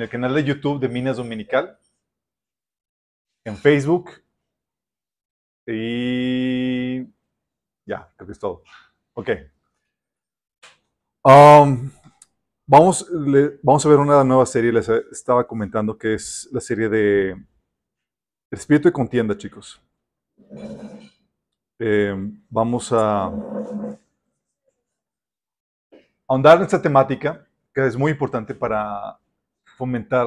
en el canal de YouTube de Minas Dominical, en Facebook y ya, creo que es todo. Ok. Um, vamos, vamos a ver una nueva serie, les estaba comentando que es la serie de Espíritu de Contienda, chicos. Eh, vamos a ahondar en esta temática que es muy importante para fomentar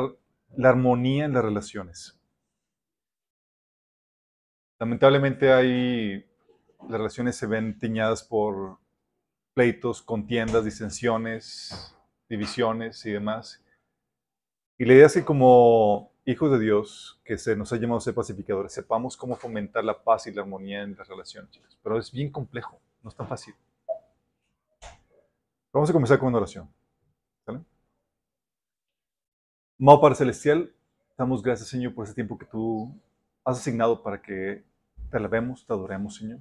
la armonía en las relaciones. Lamentablemente hay, las relaciones se ven tiñadas por pleitos, contiendas, disensiones, divisiones y demás. Y la idea es que como hijos de Dios, que se nos ha llamado a ser pacificadores, sepamos cómo fomentar la paz y la armonía en las relaciones, Pero es bien complejo, no es tan fácil. Vamos a comenzar con una oración. Amado Padre Celestial, damos gracias, Señor, por ese tiempo que tú has asignado para que te alabemos, te adoremos, Señor.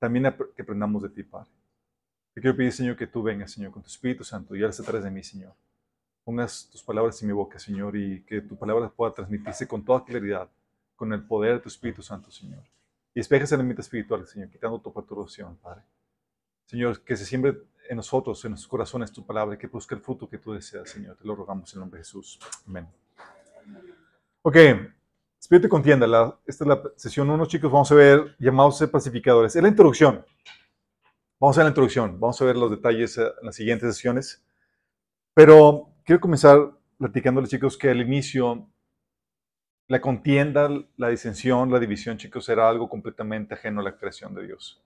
También que aprendamos de ti, Padre. Te quiero pedir, Señor, que tú vengas, Señor, con tu Espíritu Santo y hagas atrás de mí, Señor. Pongas tus palabras en mi boca, Señor, y que tu palabra pueda transmitirse con toda claridad, con el poder de tu Espíritu Santo, Señor. Y despejes el ambiente espiritual, Señor, quitando tu perturbación, Padre. Señor, que se siembre en nosotros, en nuestros corazones, tu palabra, que busque el fruto que tú deseas, Señor. Te lo rogamos en el nombre de Jesús. Amén. Ok, Espíritu contienda. La, esta es la sesión 1, chicos. Vamos a ver llamados pacificadores. Es la introducción. Vamos a la introducción. Vamos a ver los detalles en las siguientes sesiones. Pero quiero comenzar platicándoles, chicos, que al inicio la contienda, la disensión, la división, chicos, era algo completamente ajeno a la creación de Dios.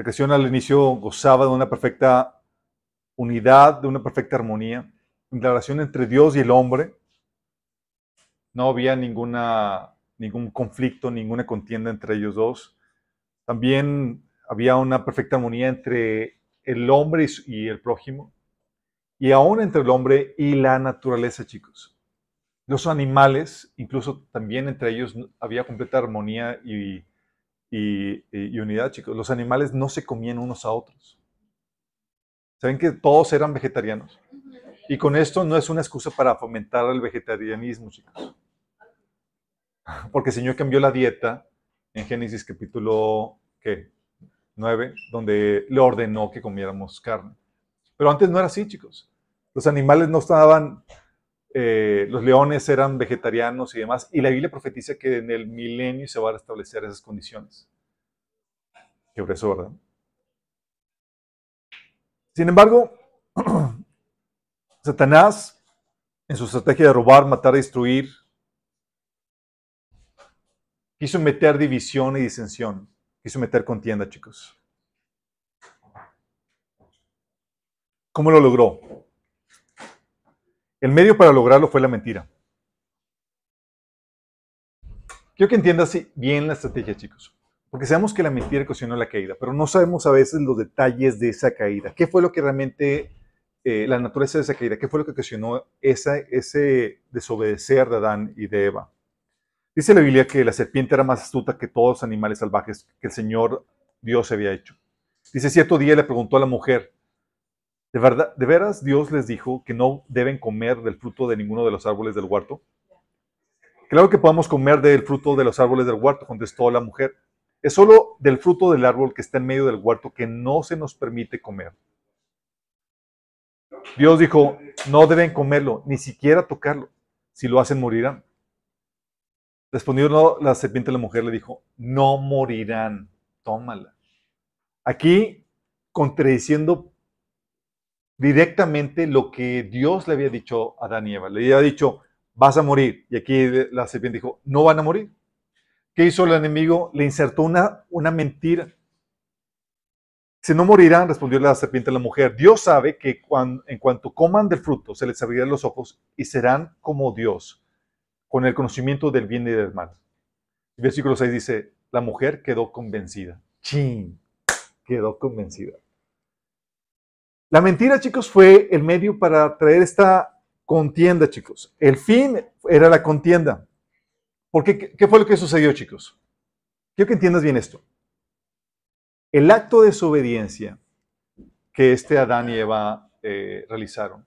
La creación al inicio gozaba de una perfecta unidad, de una perfecta armonía, en la relación entre Dios y el hombre no había ninguna, ningún conflicto, ninguna contienda entre ellos dos. También había una perfecta armonía entre el hombre y el prójimo, y aún entre el hombre y la naturaleza, chicos. Los animales, incluso también entre ellos había completa armonía y, y, unidad, chicos. Los animales no se comían unos a otros. ¿Saben que todos eran vegetarianos? Y con esto no es una excusa para fomentar el vegetarianismo, chicos. Porque el Señor cambió la dieta en Génesis capítulo ¿qué? 9, donde le ordenó que comiéramos carne. Pero antes no era así, chicos. Los animales no estaban, eh, los leones eran vegetarianos y demás. Y la Biblia profetiza que en el milenio se van a restablecer esas condiciones. Qué eso, ¿verdad? Sin embargo, Satanás, en su estrategia de robar, matar, destruir, Quiso meter división y disensión. Quiso meter contienda, chicos. ¿Cómo lo logró? El medio para lograrlo fue la mentira. Quiero que entiendas bien la estrategia, chicos. Porque sabemos que la mentira ocasionó la caída, pero no sabemos a veces los detalles de esa caída. ¿Qué fue lo que realmente, eh, la naturaleza de esa caída? ¿Qué fue lo que ocasionó ese desobedecer de Adán y de Eva? Dice la Biblia que la serpiente era más astuta que todos los animales salvajes que el Señor Dios había hecho. Dice, cierto día le preguntó a la mujer, ¿de, verdad, ¿de veras Dios les dijo que no deben comer del fruto de ninguno de los árboles del huerto? Claro que podemos comer del fruto de los árboles del huerto, contestó la mujer. Es solo del fruto del árbol que está en medio del huerto que no se nos permite comer. Dios dijo, no deben comerlo, ni siquiera tocarlo. Si lo hacen, morirán. Respondió la serpiente la mujer, le dijo, no morirán, tómala. Aquí, contradiciendo directamente lo que Dios le había dicho a Adán. Le había dicho, vas a morir. Y aquí la serpiente dijo, no van a morir. ¿Qué hizo el enemigo? Le insertó una, una mentira. Si no morirán, respondió la serpiente a la mujer, Dios sabe que en cuanto coman del fruto se les abrirán los ojos y serán como Dios, con el conocimiento del bien y del mal. Versículo 6 dice, la mujer quedó convencida. ¡Chin! Quedó convencida. La mentira, chicos, fue el medio para traer esta contienda, chicos. El fin era la contienda. ¿Por qué? ¿Qué fue lo que sucedió, chicos? Quiero que entiendas bien esto. El acto de desobediencia que este Adán y Eva eh, realizaron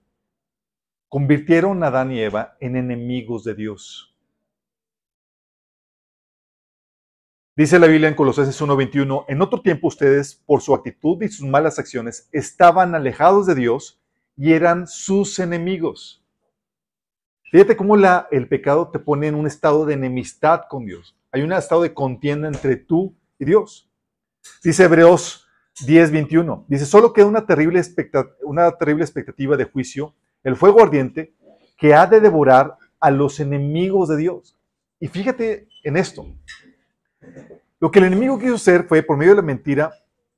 convirtieron a Adán y Eva en enemigos de Dios. Dice la Biblia en Colosenses 1:21, en otro tiempo ustedes, por su actitud y sus malas acciones, estaban alejados de Dios y eran sus enemigos. Fíjate cómo la, el pecado te pone en un estado de enemistad con Dios. Hay un estado de contienda entre tú y Dios. Dice Hebreos 10:21, dice, solo queda una terrible, una terrible expectativa de juicio, el fuego ardiente, que ha de devorar a los enemigos de Dios. Y fíjate en esto. Lo que el enemigo quiso hacer fue, por medio de la mentira,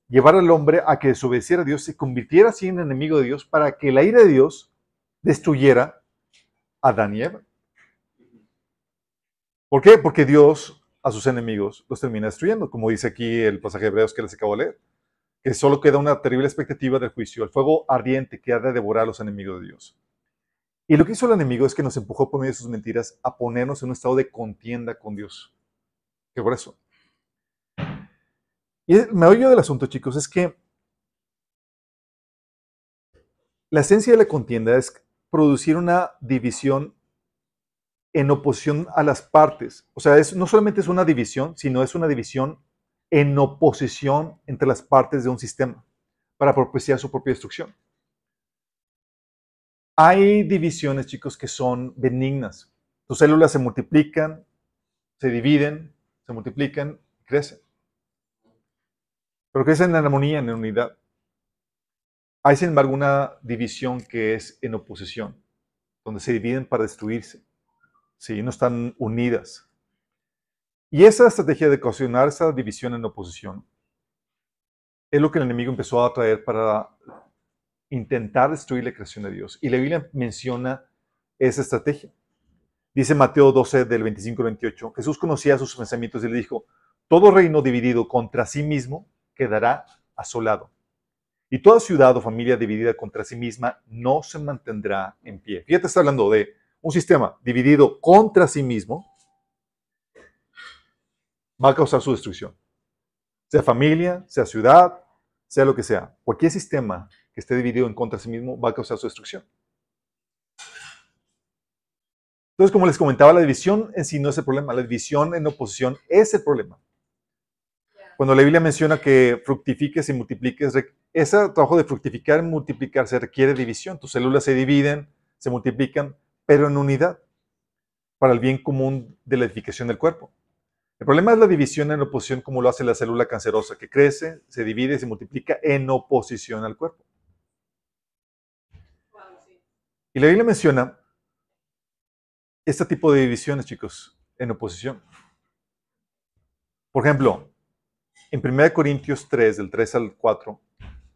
llevar al hombre a que desobedeciera a Dios, se convirtiera así en enemigo de Dios, para que la ira de Dios destruyera a Adán y Eva. ¿Por qué? Porque Dios a sus enemigos los termina destruyendo, como dice aquí el pasaje de Hebreos que les acabo de leer, que solo queda una terrible expectativa del juicio, el fuego ardiente que ha de devorar a los enemigos de Dios. Y lo que hizo el enemigo es que nos empujó por medio de sus mentiras a ponernos en un estado de contienda con Dios. ¿Qué por eso? Y me oyo del asunto, chicos, es que la esencia de la contienda es producir una división en oposición a las partes. O sea, es, no solamente es una división, sino es una división en oposición entre las partes de un sistema para propiciar su propia destrucción. Hay divisiones, chicos, que son benignas. Tus células se multiplican, se dividen, se multiplican, crecen. Pero crecen en armonía, en unidad. Hay, sin embargo, una división que es en oposición, donde se dividen para destruirse. Sí, no están unidas. Y esa estrategia de ocasionar esa división en oposición es lo que el enemigo empezó a traer para intentar destruir la creación de Dios. Y la Biblia menciona esa estrategia. Dice Mateo 12, del 25 al 28, Jesús conocía sus pensamientos y le dijo, todo reino dividido contra sí mismo quedará asolado. Y toda ciudad o familia dividida contra sí misma no se mantendrá en pie. Fíjate, está hablando de un sistema dividido contra sí mismo, va a causar su destrucción. Sea familia, sea ciudad, sea lo que sea. Cualquier sistema que esté dividido en contra de sí mismo va a causar su destrucción. Entonces, como les comentaba, la división en sí no es el problema, la división en oposición es el problema. Cuando la Biblia menciona que fructifiques y multipliques, ese trabajo de fructificar y multiplicar se requiere división. Tus células se dividen, se multiplican, pero en unidad, para el bien común de la edificación del cuerpo. El problema es la división en oposición como lo hace la célula cancerosa, que crece, se divide y se multiplica en oposición al cuerpo. Y la Biblia menciona este tipo de divisiones, chicos, en oposición. Por ejemplo, en 1 Corintios 3, del 3 al 4,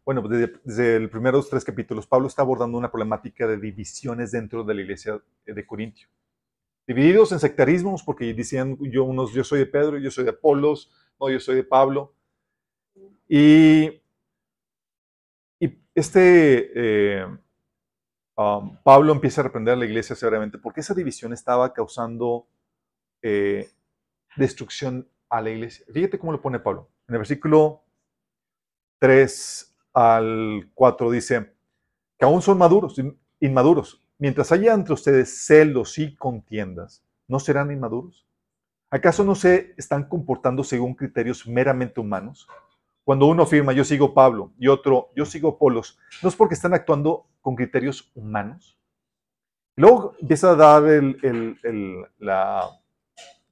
bueno, desde, desde los primeros tres capítulos, Pablo está abordando una problemática de divisiones dentro de la iglesia de Corintio. Divididos en sectarismos, porque decían yo, unos, yo soy de Pedro, yo soy de Apolos, no, yo soy de Pablo. Y, y este eh, um, Pablo empieza a reprender a la iglesia severamente porque esa división estaba causando eh, destrucción a la iglesia. Fíjate cómo lo pone Pablo. En el versículo 3 al 4 dice que aún son maduros, inmaduros. Mientras haya entre ustedes celos y contiendas, ¿no serán inmaduros? ¿Acaso no se están comportando según criterios meramente humanos? Cuando uno afirma yo sigo Pablo y otro yo sigo Polos, ¿no es porque están actuando con criterios humanos? Luego empieza a dar la,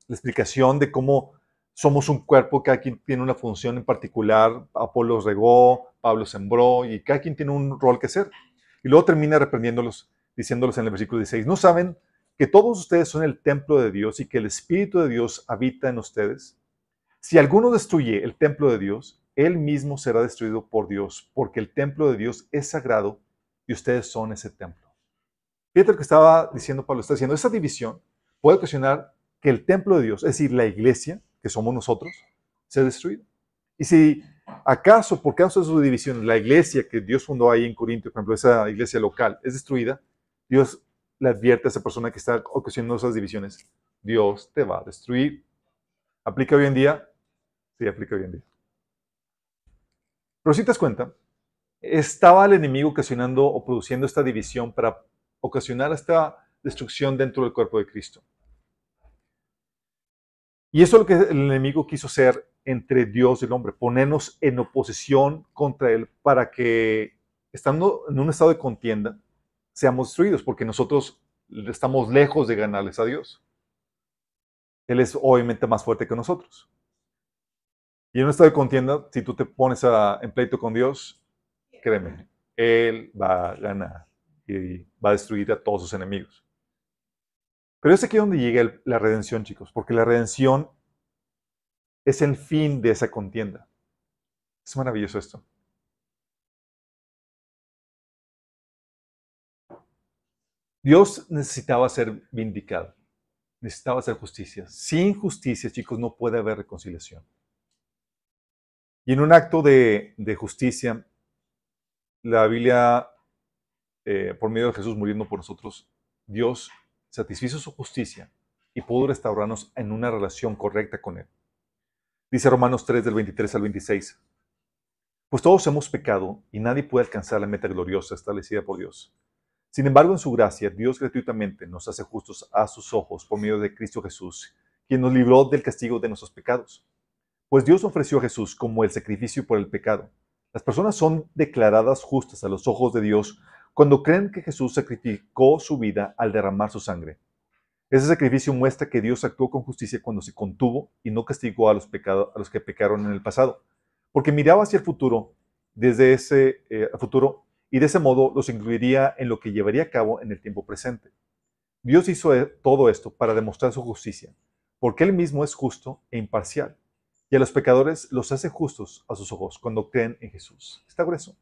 explicación de cómo somos un cuerpo, cada quien tiene una función en particular, Apolo regó, Pablo sembró y cada quien tiene un rol que hacer. Y luego termina reprendiéndolos, diciéndolos en el versículo 16, ¿no saben que todos ustedes son el templo de Dios y que el Espíritu de Dios habita en ustedes? Si alguno destruye el templo de Dios, él mismo será destruido por Dios, porque el templo de Dios es sagrado y ustedes son ese templo. Fíjate lo que estaba diciendo Pablo, está diciendo, esa división puede ocasionar que el templo de Dios, es decir, la iglesia, que somos nosotros, se ha destruido. Y si acaso, por causa de su división, la iglesia que Dios fundó ahí en Corinto, por ejemplo, esa iglesia local, es destruida, Dios le advierte a esa persona que está ocasionando esas divisiones, Dios te va a destruir. ¿Aplica hoy en día? Sí, aplica hoy en día. Pero si te das cuenta, estaba el enemigo ocasionando o produciendo esta división para ocasionar esta destrucción dentro del cuerpo de Cristo. Y eso es lo que el enemigo quiso hacer entre Dios y el hombre, ponernos en oposición contra Él para que, estando en un estado de contienda, seamos destruidos, porque nosotros estamos lejos de ganarles a Dios. Él es obviamente más fuerte que nosotros. Y en un estado de contienda, si tú te pones en pleito con Dios, créeme, Él va a ganar y va a destruir a todos sus enemigos. Pero es aquí donde llega la redención, chicos, porque la redención es el fin de esa contienda. Es maravilloso esto. Dios necesitaba ser vindicado, necesitaba hacer justicia. Sin justicia, chicos, no puede haber reconciliación. Y en un acto de, justicia, la Biblia, eh, por medio de Jesús muriendo por nosotros, Dios satisfizo su justicia y pudo restaurarnos en una relación correcta con Él. Dice Romanos 3 del 23 al 26. Pues todos hemos pecado y nadie puede alcanzar la meta gloriosa establecida por Dios. Sin embargo, en su gracia, Dios gratuitamente nos hace justos a sus ojos por medio de Cristo Jesús, quien nos libró del castigo de nuestros pecados. Pues Dios ofreció a Jesús como el sacrificio por el pecado. Las personas son declaradas justas a los ojos de Dios cuando creen que Jesús sacrificó su vida al derramar su sangre. Ese sacrificio muestra que Dios actuó con justicia cuando se contuvo y no castigó a los, pecados, a los que pecaron en el pasado, porque miraba hacia el futuro, desde ese eh, futuro, y de ese modo los incluiría en lo que llevaría a cabo en el tiempo presente. Dios hizo eh, todo esto para demostrar su justicia, porque Él mismo es justo e imparcial, y a los pecadores los hace justos a sus ojos cuando creen en Jesús. Está grueso.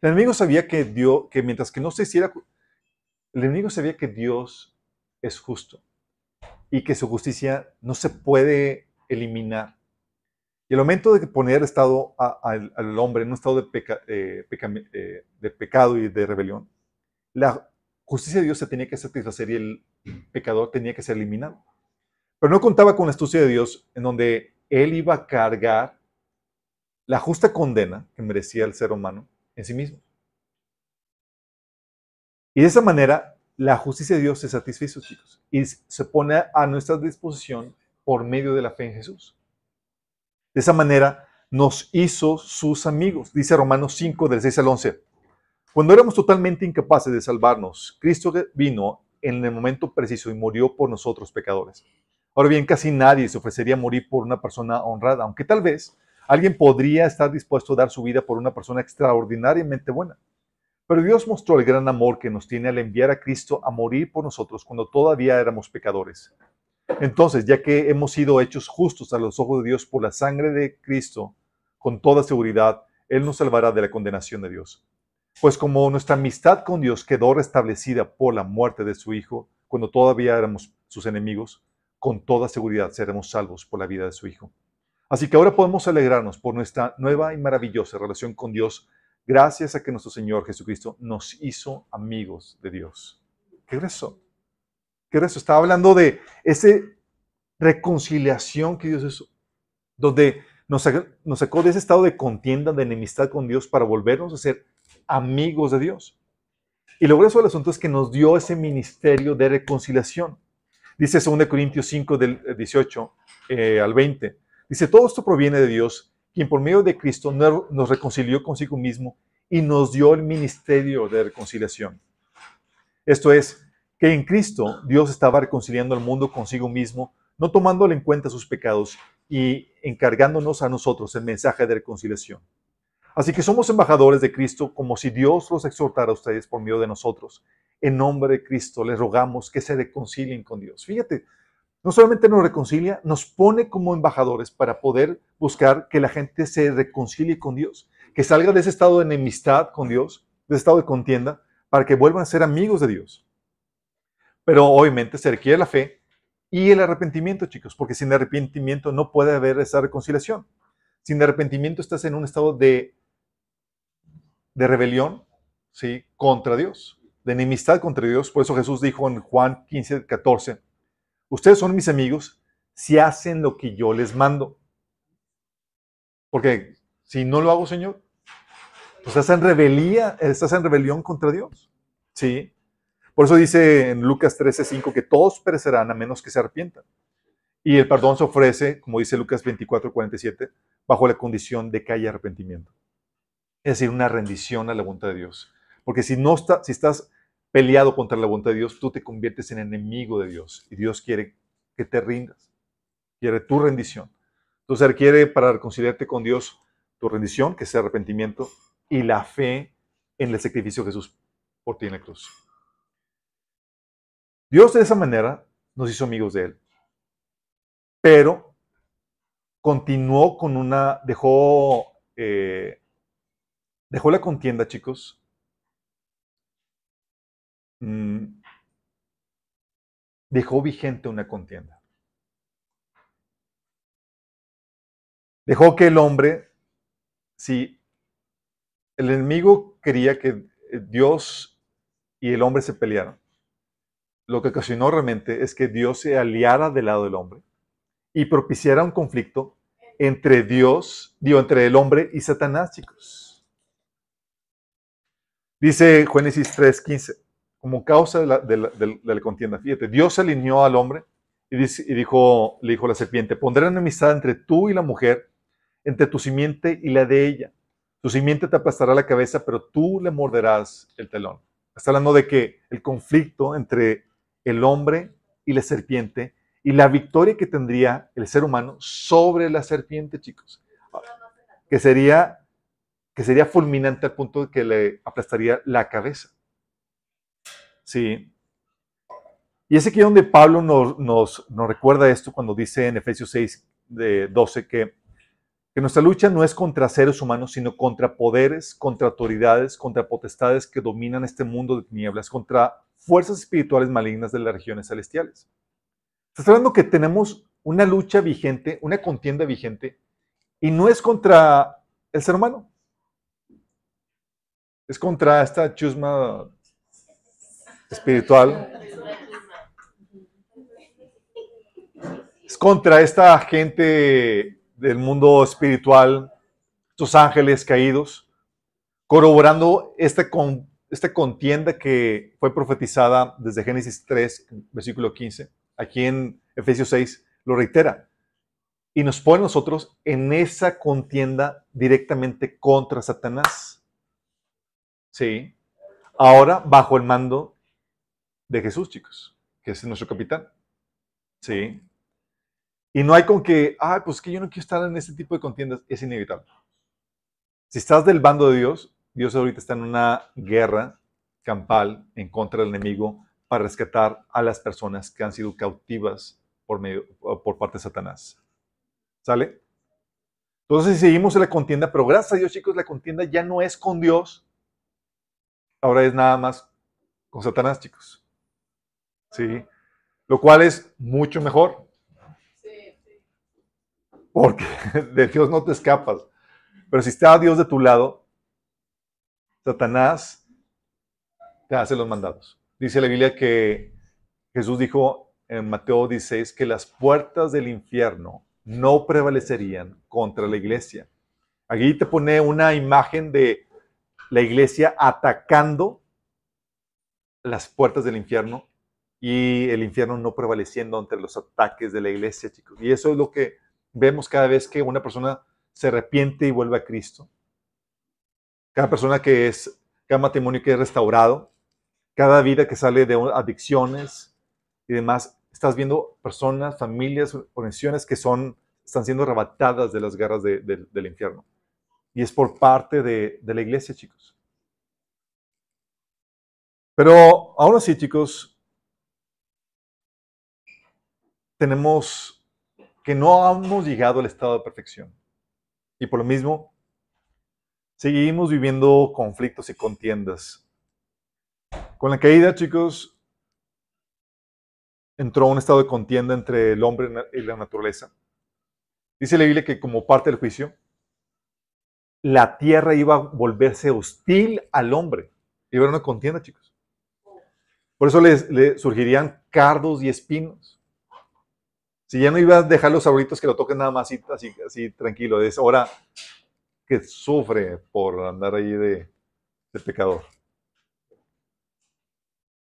El enemigo sabía que Dios, que mientras que no se hiciera, el enemigo sabía que Dios es justo y que su justicia no se puede eliminar. Y el momento de poner estado al hombre en un estado de, eh, eh, de pecado y de rebelión, la justicia de Dios se tenía que satisfacer y el pecador tenía que ser eliminado. Pero no contaba con la astucia de Dios en donde él iba a cargar la justa condena que merecía el ser humano en sí mismo. Y de esa manera, la justicia de Dios se satisfizo, chicos, y se pone a nuestra disposición por medio de la fe en Jesús. De esa manera, nos hizo sus amigos, dice Romanos 5, del 6 al 11. Cuando éramos totalmente incapaces de salvarnos, Cristo vino en el momento preciso y murió por nosotros pecadores. Ahora bien, casi nadie se ofrecería a morir por una persona honrada, aunque tal vez Alguien podría estar dispuesto a dar su vida por una persona extraordinariamente buena. Pero Dios mostró el gran amor que nos tiene al enviar a Cristo a morir por nosotros cuando todavía éramos pecadores. Entonces, ya que hemos sido hechos justos a los ojos de Dios por la sangre de Cristo, con toda seguridad, Él nos salvará de la condenación de Dios. Pues como nuestra amistad con Dios quedó restablecida por la muerte de su Hijo, cuando todavía éramos sus enemigos, con toda seguridad seremos salvos por la vida de su Hijo. Así que ahora podemos alegrarnos por nuestra nueva y maravillosa relación con Dios, gracias a que nuestro Señor Jesucristo nos hizo amigos de Dios. ¿Qué es eso? ¿Qué es eso? Estaba hablando de esa reconciliación que Dios hizo, donde nos, nos sacó de ese estado de contienda, de enemistad con Dios para volvernos a ser amigos de Dios. Y lo grueso del asunto es que nos dio ese ministerio de reconciliación. Dice 2 Corintios 5 del 18 eh, al 20. Dice, todo esto proviene de Dios, quien por medio de Cristo nos reconcilió consigo mismo y nos dio el ministerio de reconciliación. Esto es, que en Cristo Dios estaba reconciliando al mundo consigo mismo, no tomándole en cuenta sus pecados y encargándonos a nosotros el mensaje de reconciliación. Así que somos embajadores de Cristo como si Dios los exhortara a ustedes por medio de nosotros. En nombre de Cristo les rogamos que se reconcilien con Dios. Fíjate, no solamente nos reconcilia, nos pone como embajadores para poder buscar que la gente se reconcilie con Dios, que salga de ese estado de enemistad con Dios, de ese estado de contienda, para que vuelvan a ser amigos de Dios. Pero obviamente se requiere la fe y el arrepentimiento, chicos, porque sin arrepentimiento no puede haber esa reconciliación. Sin arrepentimiento estás en un estado de, de rebelión ¿sí? contra Dios, de enemistad contra Dios. Por eso Jesús dijo en Juan 15, 14, ustedes son mis amigos si hacen lo que yo les mando. Porque si no lo hago, Señor, pues estás en rebelía, estás en rebelión contra Dios. ¿Sí? Por eso dice en Lucas 13:5 que todos perecerán a menos que se arrepientan. Y el perdón se ofrece, como dice Lucas 24:47, bajo la condición de que haya arrepentimiento. Es decir, una rendición a la voluntad de Dios. Porque si, no está, si estás peleado contra la voluntad de Dios, tú te conviertes en enemigo de Dios. Y Dios quiere que te rindas. Quiere tu rendición. Entonces requiere para reconciliarte con Dios tu rendición, que es arrepentimiento, y la fe en el sacrificio de Jesús por ti en la cruz. Dios de esa manera nos hizo amigos de Él. Pero continuó con una, dejó, eh, dejó la contienda, chicos. Mm, dejó vigente una contienda. Dejó que el hombre, si el enemigo quería que Dios y el hombre se pelearan, lo que ocasionó realmente es que Dios se aliara del lado del hombre y propiciara un conflicto entre Dios, digo, entre el hombre y Satanás, chicos. Dice Génesis 3:15, como causa de la, contienda. Fíjate, Dios alineó al hombre y, dijo, le dijo a la serpiente, pondré enemistad entre tú y la mujer entre tu simiente y la de ella. Tu simiente te aplastará la cabeza, pero tú le morderás el telón. Está hablando de que el conflicto entre el hombre y la serpiente y la victoria que tendría el ser humano sobre la serpiente, chicos. Que sería fulminante al punto de que le aplastaría la cabeza. Sí. Y es donde Pablo nos, nos, nos recuerda esto cuando dice en Efesios 6, de 12, que que nuestra lucha no es contra seres humanos, sino contra poderes, contra autoridades, contra potestades que dominan este mundo de tinieblas, contra fuerzas espirituales malignas de las regiones celestiales. Está hablando que tenemos una lucha vigente, una contienda vigente, y no es contra el ser humano. Es contra esta chusma espiritual. Es contra esta gente del mundo espiritual, estos ángeles caídos, corroborando esta, con, esta contienda que fue profetizada desde Génesis 3, versículo 15. Aquí en Efesios 6 lo reitera. Y nos pone nosotros en esa contienda directamente contra Satanás. Sí. Ahora bajo el mando de Jesús, chicos, que es nuestro capitán. Sí. Y no hay con que, ah, pues que yo no quiero estar en este tipo de contiendas. Es inevitable. Si estás del bando de Dios, Dios ahorita está en una guerra campal en contra del enemigo para rescatar a las personas que han sido cautivas por, medio, por parte de Satanás. ¿Sale? Entonces seguimos en la contienda, pero gracias a Dios, chicos, la contienda ya no es con Dios. Ahora es nada más con Satanás, chicos. ¿Sí? Lo cual es mucho mejor. Porque de Dios no te escapas. Pero si está Dios de tu lado, Satanás te hace los mandados. Dice la Biblia que Jesús dijo en Mateo 16 que las puertas del infierno no prevalecerían contra la iglesia. Aquí te pone una imagen de la iglesia atacando las puertas del infierno y el infierno no prevaleciendo ante los ataques de la iglesia, chicos. Y eso es lo que vemos cada vez que una persona se arrepiente y vuelve a Cristo. Cada persona que es, cada matrimonio que es restaurado, cada vida que sale de adicciones y demás, estás viendo personas, familias, organizaciones que son, están siendo arrebatadas de las guerras del infierno. Y es por parte de, de la iglesia, chicos. Pero aún así, chicos, tenemos que no hemos llegado al estado de perfección. Y por lo mismo, seguimos viviendo conflictos y contiendas. Con la caída, chicos, entró un estado de contienda entre el hombre y la naturaleza. Dice la Biblia que como parte del juicio, la tierra iba a volverse hostil al hombre. Iba a haber una contienda, chicos. Por eso le surgirían cardos y espinos. Si ya no ibas a dejar los abuelitos que lo toquen nada más así, así, tranquilo, es hora que sufre por andar ahí de, pecador.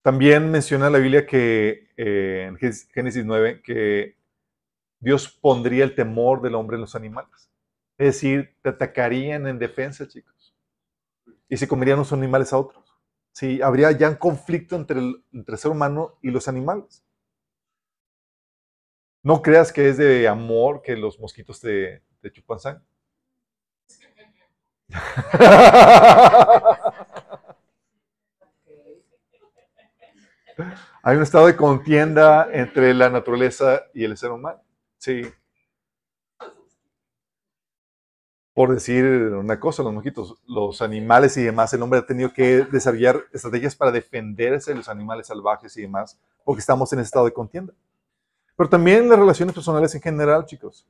También menciona la Biblia que eh, en Génesis 9 que Dios pondría el temor del hombre en los animales. Es decir, te atacarían en defensa, chicos. Y se comerían los animales a otros. Sí, habría ya un conflicto entre el, entre ser humano y los animales. No creas que es de amor que los mosquitos te, chupan sangre. Hay un estado de contienda entre la naturaleza y el ser humano. Sí. Por decir una cosa, los mosquitos, los animales y demás, el hombre ha tenido que desarrollar estrategias para defenderse de los animales salvajes y demás, porque estamos en estado de contienda. Pero también las relaciones personales en general, chicos.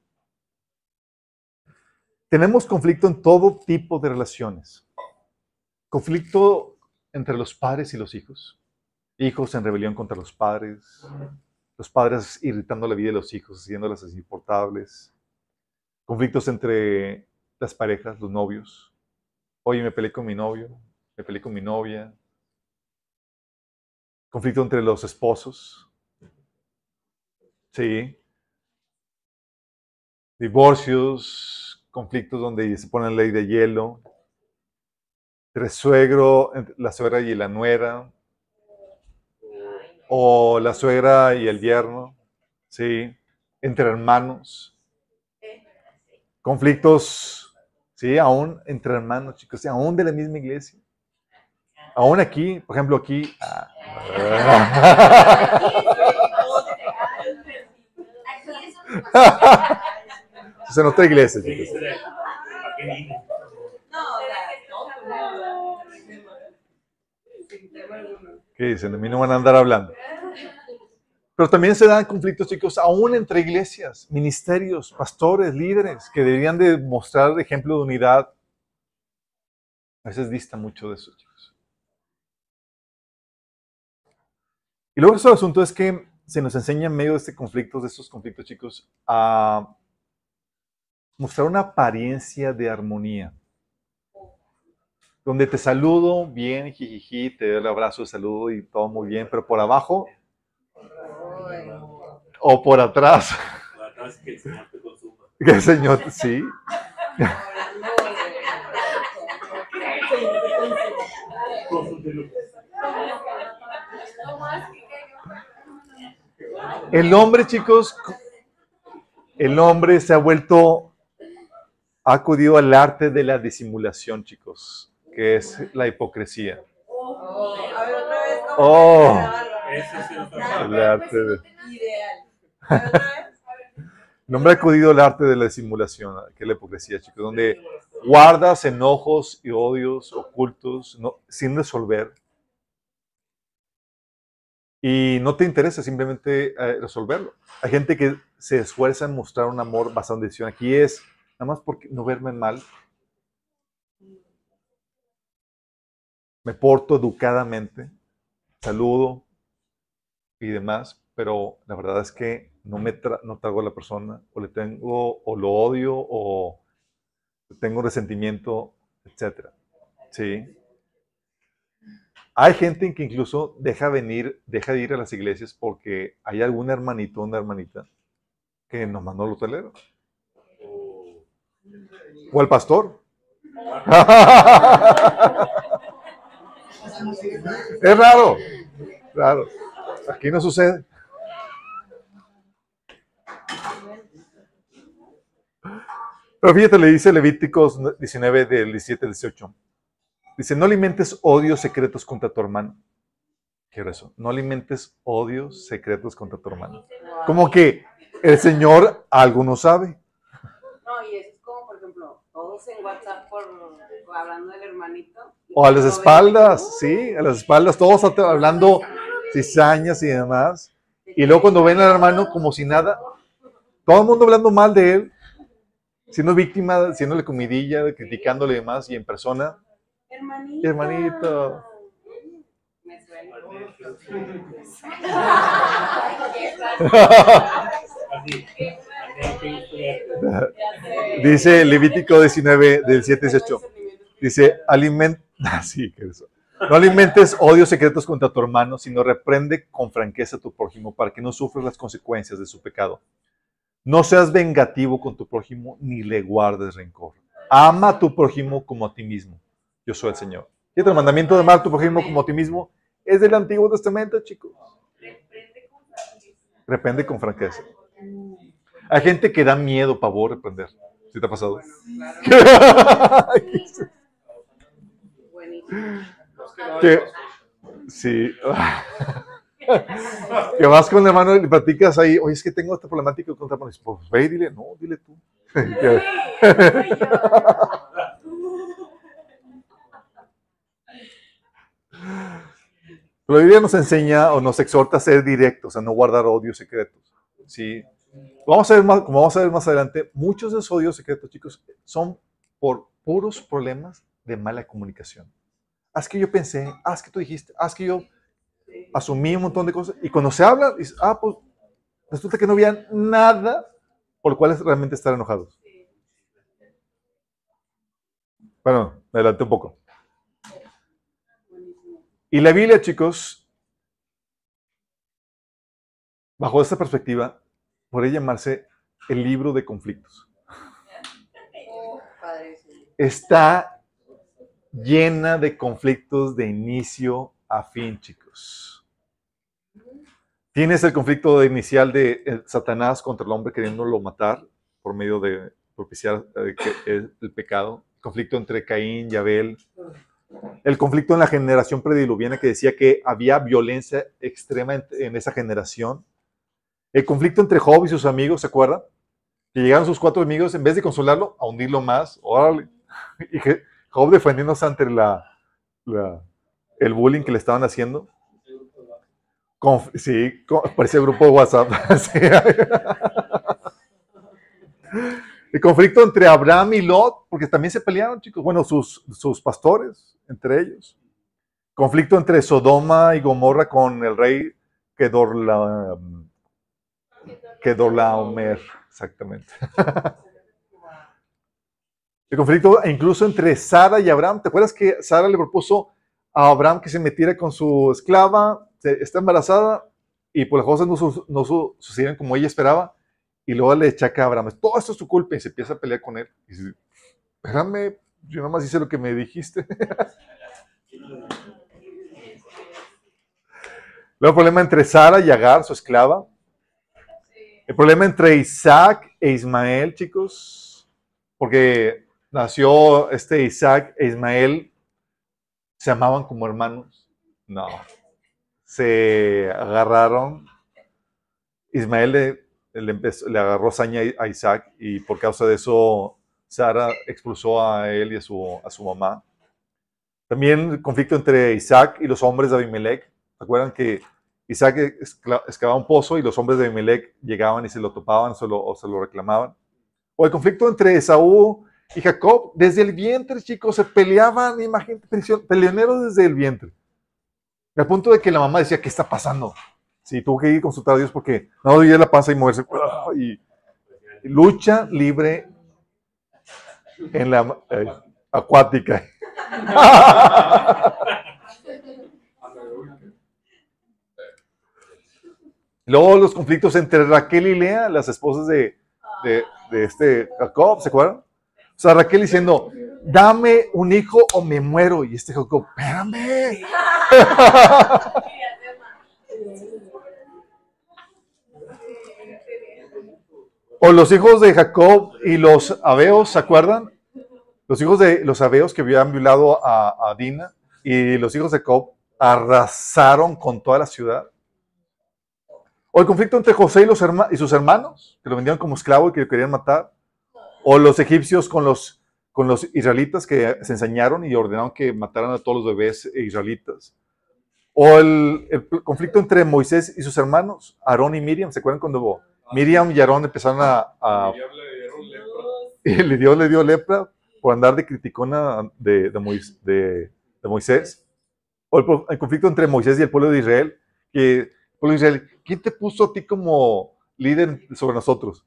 Tenemos conflicto en todo tipo de relaciones. Conflicto entre los padres y los hijos. Hijos en rebelión contra los padres. Los padres irritando la vida de los hijos, haciéndolas insoportables. Conflictos entre las parejas, los novios. Oye, me peleé con mi novio, me peleé con mi novia. Conflicto entre los esposos. Sí. Divorcios, conflictos donde se pone la ley de hielo. Entre suegro, la suegra y la nuera. O la suegra y el yerno. Sí. Entre hermanos. Conflictos Sí, aún entre hermanos, chicos, aún de la misma iglesia. Aún aquí, por ejemplo, aquí. Ah, es en otra iglesia, chicos. ¿Qué dicen? De mí no van a andar hablando. Pero también se dan conflictos, chicos, aún entre iglesias, ministerios, pastores, líderes, que deberían de mostrar ejemplo de unidad. A veces dista mucho de eso, chicos. Y luego el asunto es que se nos enseña en medio de este conflicto, de estos conflictos, chicos, a mostrar una apariencia de armonía. Donde te saludo bien, jijiji, te doy el abrazo de saludo y todo muy bien, pero por abajo o por atrás. Por atrás que el Señor te consuma. Que el Señor, sí. El hombre, chicos, el hombre se ha vuelto, ha acudido al arte de la disimulación, chicos, que es la hipocresía. Oh, el arte de... El hombre ha acudido al arte de la simulación, que es la hipocresía, chicos, donde guardas enojos y odios ocultos sin resolver. Y no te interesa simplemente eh, resolverlo. Hay gente que se esfuerza en mostrar un amor basado en decisión. Aquí es nada más porque no verme mal. Me porto educadamente, saludo y demás, pero la verdad es que no me no trago a la persona, o le tengo, o lo odio, o tengo resentimiento, etc. ¿Sí? Hay gente que incluso deja venir, deja de ir a las iglesias porque hay algún hermanito, una hermanita, que nos mandó el hotelero. O el pastor. es raro, raro. Aquí no sucede. Pero fíjate, le dice Levíticos 19 del 17 al 18. Dice, no alimentes odios secretos contra tu hermano. ¿Qué es eso? No alimentes odios secretos contra tu hermano. Como que el Señor algo no sabe. No, y eso es como, por ejemplo, todos en WhatsApp por, hablando del hermanito. O a las espaldas, sí, a las espaldas, todos hablando cizañas y demás. Y luego cuando ven al hermano como si nada, todo el mundo hablando mal de él, siendo víctima, haciéndole comidilla, criticándole y demás, y en persona. Hermanito. Hermanito. Dice Levítico 19 del 7 18. Dice, aliment... Ah, sí. No alimentes odios secretos contra tu hermano, sino reprende con franqueza a tu prójimo para que no sufras las consecuencias de su pecado. No seas vengativo con tu prójimo ni le guardes rencor. Ama a tu prójimo como a ti mismo. Yo soy el Señor. Y el mandamiento de amar tu prójimo como a ti mismo es del Antiguo Testamento, chicos. Reprende con franqueza. Hay gente que da miedo, pavor, reprender. ¿Sí te ha pasado? que, sí. que vas con el hermano y platicas ahí, oye, es que tengo esta problemática con hermano. Pues ve y dile, no, dile tú. La Biblia nos enseña o nos exhorta a ser directos, a no guardar odios secretos. ¿sí? Vamos a ver más, como vamos a ver más adelante, muchos de esos odios secretos, chicos, son por puros problemas de mala comunicación. Haz que yo pensé, haz que tú dijiste, haz que yo asumí un montón de cosas. Y cuando se habla, ah, pues resulta que no había nada por lo cual realmente estar enojados. Bueno, adelante un poco. Y la Biblia, chicos, bajo esta perspectiva, podría llamarse el libro de conflictos. Está llena de conflictos de inicio a fin, chicos. Tienes el conflicto inicial de eh, Satanás contra el hombre queriéndolo matar por medio de propiciar eh, el pecado. Conflicto entre Caín y Abel el conflicto en la generación prediluviana que decía que había violencia extrema en, esa generación. El conflicto entre Job y sus amigos, ¿se acuerdan? Que llegaron sus cuatro amigos, en vez de consolarlo, a hundirlo más. Y Job defendiéndose ante el bullying que le estaban haciendo. sí, parecía grupo de WhatsApp. El conflicto entre Abraham y Lot, porque también se pelearon, chicos. Bueno, sus pastores, entre ellos. Conflicto entre Sodoma y Gomorra con el rey Kedorla, Kedorlaomer, exactamente. el conflicto incluso entre Sara y Abraham. ¿Te acuerdas que Sara le propuso a Abraham que se metiera con su esclava? Está embarazada y por las cosas no, no sucedieron como ella esperaba. Y luego le echa a Abraham, todo esto es tu culpa, y se empieza a pelear con él. Y dice, espérame, yo nomás hice lo que me dijiste. Luego el problema entre Sara y Agar, su esclava. El problema entre Isaac e Ismael, chicos. Porque nació este Isaac e Ismael, se amaban como hermanos. No. Se agarraron. Ismael le le, agarró saña a Isaac y por causa de eso Sara expulsó a él y a su, a su mamá. También el conflicto entre Isaac y los hombres de Abimelech. ¿Se acuerdan que Isaac excavaba un pozo y los hombres de Abimelech llegaban y se lo topaban o se lo, reclamaban? O el conflicto entre Esaú y Jacob, desde el vientre, chicos, se peleaban, imagínate, peleoneros desde el vientre. Al punto de que la mamá decía, ¿qué está pasando? Sí, tuvo que ir a consultar a Dios porque no dolía la panza y moverse. Y, lucha libre en la eh, acuática. Luego los conflictos entre Raquel y Lea, las esposas de, de, este Jacob, ¿se acuerdan? O sea, Raquel diciendo, dame un hijo o me muero. Y este Jacob, espérame. O los hijos de Jacob y los Abeos, ¿se acuerdan? Los hijos de los Abeos que habían violado a, Dina y los hijos de Jacob arrasaron con toda la ciudad. O el conflicto entre José y, sus hermanos, que lo vendían como esclavo y que lo querían matar. O los egipcios con los, israelitas que se enseñaron y ordenaron que mataran a todos los bebés israelitas. O el, el conflicto entre Moisés y sus hermanos, Aarón y Miriam. ¿Se acuerdan cuando Miriam y Aarón empezaron a... le, dio, le dio lepra por andar de criticona de, de, Moisés. O el, conflicto entre Moisés y el pueblo de Israel. Que el pueblo de Israel, ¿quién te puso a ti como líder sobre nosotros?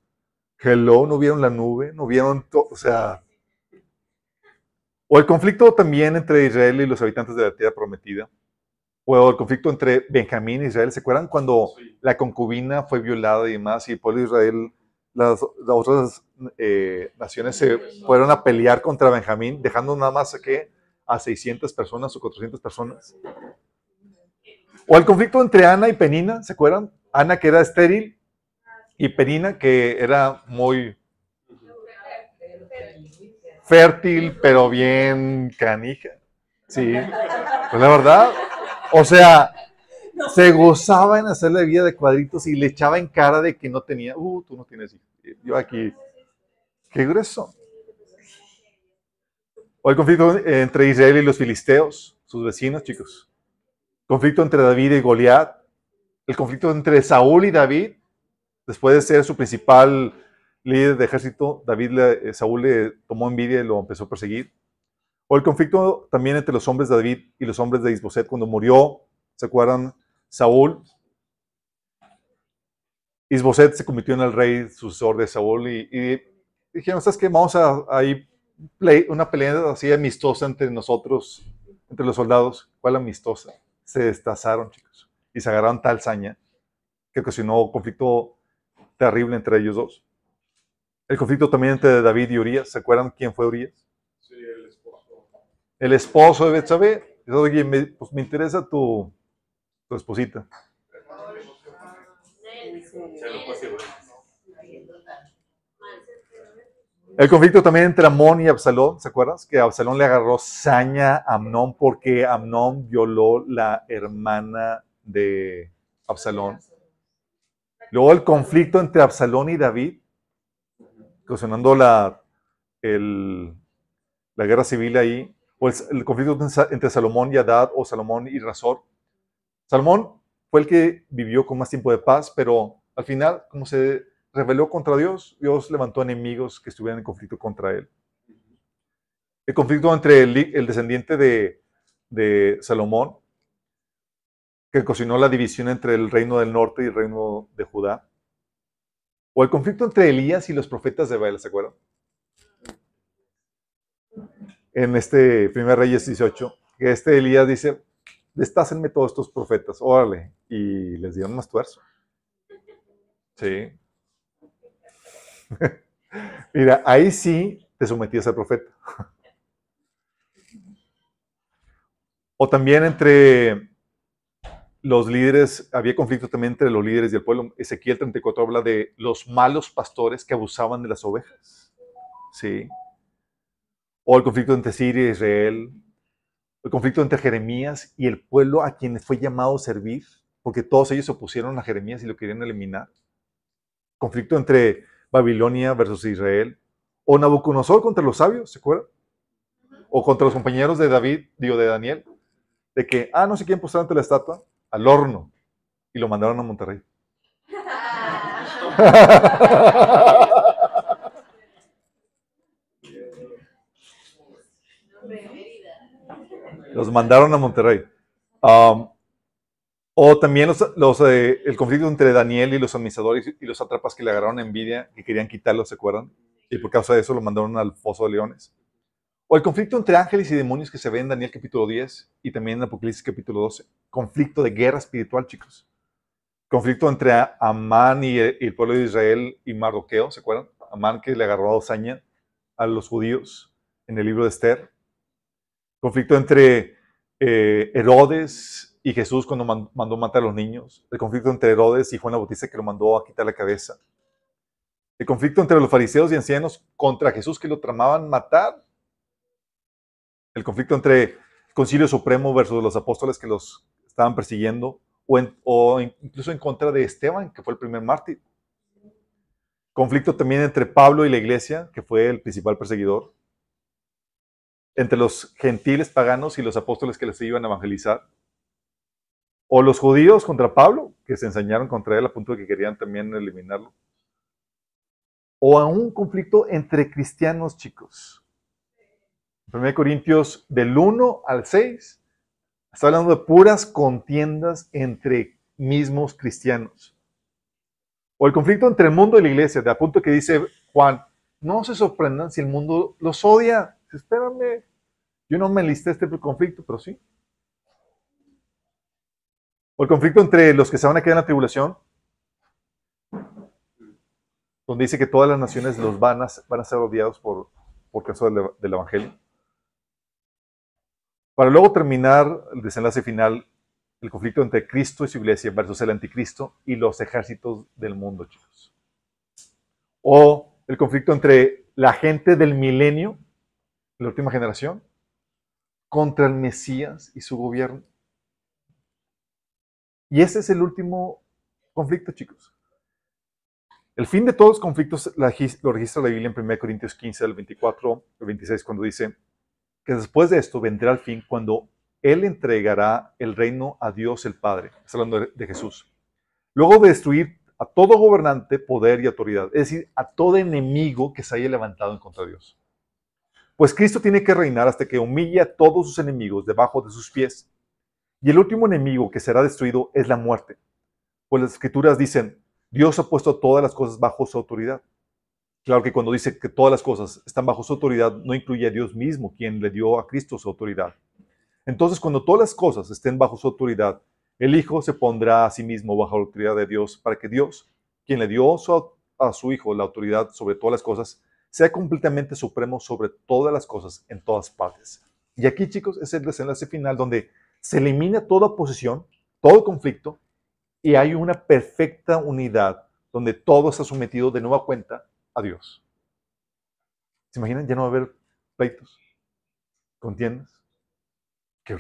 Hello, no vieron la nube, no vieron todo, o sea, O el conflicto también entre Israel y los habitantes de la tierra prometida. O el conflicto entre Benjamín e Israel. ¿Se acuerdan cuando la concubina fue violada y demás y pueblo de Israel, las, las otras eh, naciones se fueron a pelear contra Benjamín, dejando nada más que a 600 personas o 400 personas? O el conflicto entre Ana y Penina, ¿se acuerdan? Ana que era estéril y Penina que era muy fértil, pero bien canija. Sí, pues la verdad. O sea, se gozaba en hacerle vida de cuadritos y le echaba en cara de que no tenía, uh, tú no tienes hijos. Yo aquí, qué grueso. O el conflicto entre Israel y los filisteos, sus vecinos, chicos. Conflicto entre David y Goliat. El conflicto entre Saúl y David, después de ser su principal líder de ejército, David le, Saúl le tomó envidia y lo empezó a perseguir. O el conflicto también entre los hombres de David y los hombres de Isboset cuando murió, ¿se acuerdan? Saúl. Isboset se convirtió en el rey sucesor de Saúl y, y dijeron, ¿sabes qué? Vamos a, a ir una pelea así amistosa entre nosotros, entre los soldados. ¿Cuál amistosa? Se destazaron, chicos, y se agarraron tal saña que ocasionó conflicto terrible entre ellos dos. El conflicto también entre David y Urias. ¿Se acuerdan quién fue Urias? Sí, el esposo. El esposo de Betsabé. Oye, me, pues me interesa tu, tu esposita. El conflicto también entre Amón y Absalón, ¿se acuerdas? Que Absalón le agarró saña a Amnón porque Amnón violó la hermana de Absalón. Luego el conflicto entre Absalón y David, ocasionando la, el, la guerra civil ahí, o el, el, conflicto entre Salomón y Adad, o Salomón y Razor. Salomón fue el que vivió con más tiempo de paz, pero al final, como se rebeló contra Dios, Dios levantó enemigos que estuvieran en conflicto contra él. El conflicto entre el, el descendiente de, de Salomón, que cocinó la división entre el reino del norte y el reino de Judá. O el conflicto entre Elías y los profetas de Baal, ¿se acuerdan? En este primer Reyes 18, que este Elías dice, destácenme todos estos profetas, órale, y les dieron más tuerzo. Sí. Mira, ahí sí te sometías al profeta. o también entre los líderes, había conflicto también entre los líderes y el pueblo. Ezequiel 34 habla de los malos pastores que abusaban de las ovejas. Sí. O el conflicto entre Siria e Israel. El conflicto entre Jeremías y el pueblo a quien fue llamado a servir, porque todos ellos se opusieron a Jeremías y lo querían eliminar. Conflicto entre Babilonia versus Israel. O Nabucodonosor contra los sabios, ¿se acuerdan? O contra los compañeros de David, digo, de Daniel. De que, ah, no sé quién postrar ante la estatua al horno y lo mandaron a Monterrey. los mandaron a Monterrey. Um, o también los, los, eh, el conflicto entre Daniel y los administradores y los atrapas que le agarraron envidia, que querían quitarlo, ¿se acuerdan? Y por causa de eso lo mandaron al foso de leones. O el conflicto entre ángeles y demonios que se ve en Daniel capítulo 10 y también en Apocalipsis capítulo 12. Conflicto de guerra espiritual, chicos. Conflicto entre Amán y el pueblo de Israel y Mardoqueo, ¿se acuerdan? Amán que le agarró a Osaña a los judíos en el libro de Esther. Conflicto entre eh, Herodes y Jesús cuando mandó matar a los niños. El conflicto entre Herodes y Juan Bautista que lo mandó a quitar la cabeza. El conflicto entre los fariseos y ancianos contra Jesús que lo tramaban matar el conflicto entre el Concilio Supremo versus los apóstoles que los estaban persiguiendo, o, o incluso en contra de Esteban, que fue el primer mártir. Conflicto también entre Pablo y la iglesia, que fue el principal perseguidor. Entre los gentiles paganos y los apóstoles que les iban a evangelizar. O los judíos contra Pablo, que se ensañaron contra él a punto de que querían también eliminarlo. O a un conflicto entre cristianos, chicos. 1 Corintios del 1 al 6, está hablando de puras contiendas entre mismos cristianos. O el conflicto entre el mundo y la iglesia, de a punto que dice Juan, no se sorprendan si el mundo los odia. Espérame, Yo no me listé este conflicto, pero sí. O el conflicto entre los que se van a quedar en la tribulación, donde dice que todas las naciones los van a, van a ser odiados por, por causa del, del Evangelio. Para luego terminar el desenlace final, el conflicto entre Cristo y su iglesia versus el anticristo y los ejércitos del mundo, chicos. O el conflicto entre la gente del milenio, la última generación, contra el Mesías y su gobierno. Y ese es el último conflicto, chicos. El fin de todos los conflictos lo registra la Biblia en 1 Corintios 15, del 24 al 26, cuando dice que después de esto vendrá el fin cuando Él entregará el reino a Dios el Padre. Está hablando de Jesús. Luego de destruir a todo gobernante, poder y autoridad, es decir, a todo enemigo que se haya levantado en contra de Dios. Pues Cristo tiene que reinar hasta que humille a todos sus enemigos debajo de sus pies. Y el último enemigo que será destruido es la muerte. Pues las escrituras dicen, Dios ha puesto todas las cosas bajo su autoridad. Claro que cuando dice que todas las cosas están bajo su autoridad, no incluye a Dios mismo, quien le dio a Cristo su autoridad. Entonces, cuando todas las cosas estén bajo su autoridad, el Hijo se pondrá a sí mismo bajo la autoridad de Dios para que Dios, quien le dio a su Hijo la autoridad sobre todas las cosas, sea completamente supremo sobre todas las cosas en todas partes. Y aquí, chicos, es el desenlace final donde se elimina toda posición, todo conflicto, y hay una perfecta unidad donde todo está sometido de nueva cuenta a Dios. ¿Se imaginan? Ya no va a haber pleitos, contiendas. ¿Qué?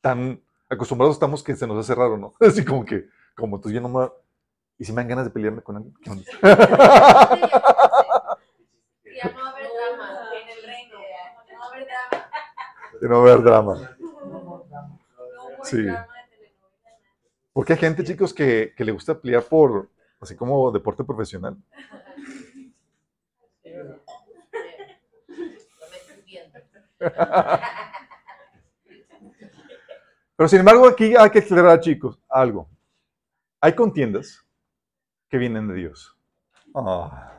Tan acostumbrados estamos que se nos hace raro, ¿no? Así como que, como tú ya no me... ¿Y si me dan ganas de pelearme con alguien? ¿Qué onda? Ya no va a haber drama en el reino. No va a haber drama. De no haber drama. Sí. drama de telenovela. Porque hay gente, chicos, que, que le gusta pelear por, así como deporte profesional. Pero sin embargo, aquí hay que aclarar, chicos, algo. Hay contiendas que vienen de Dios. Ah.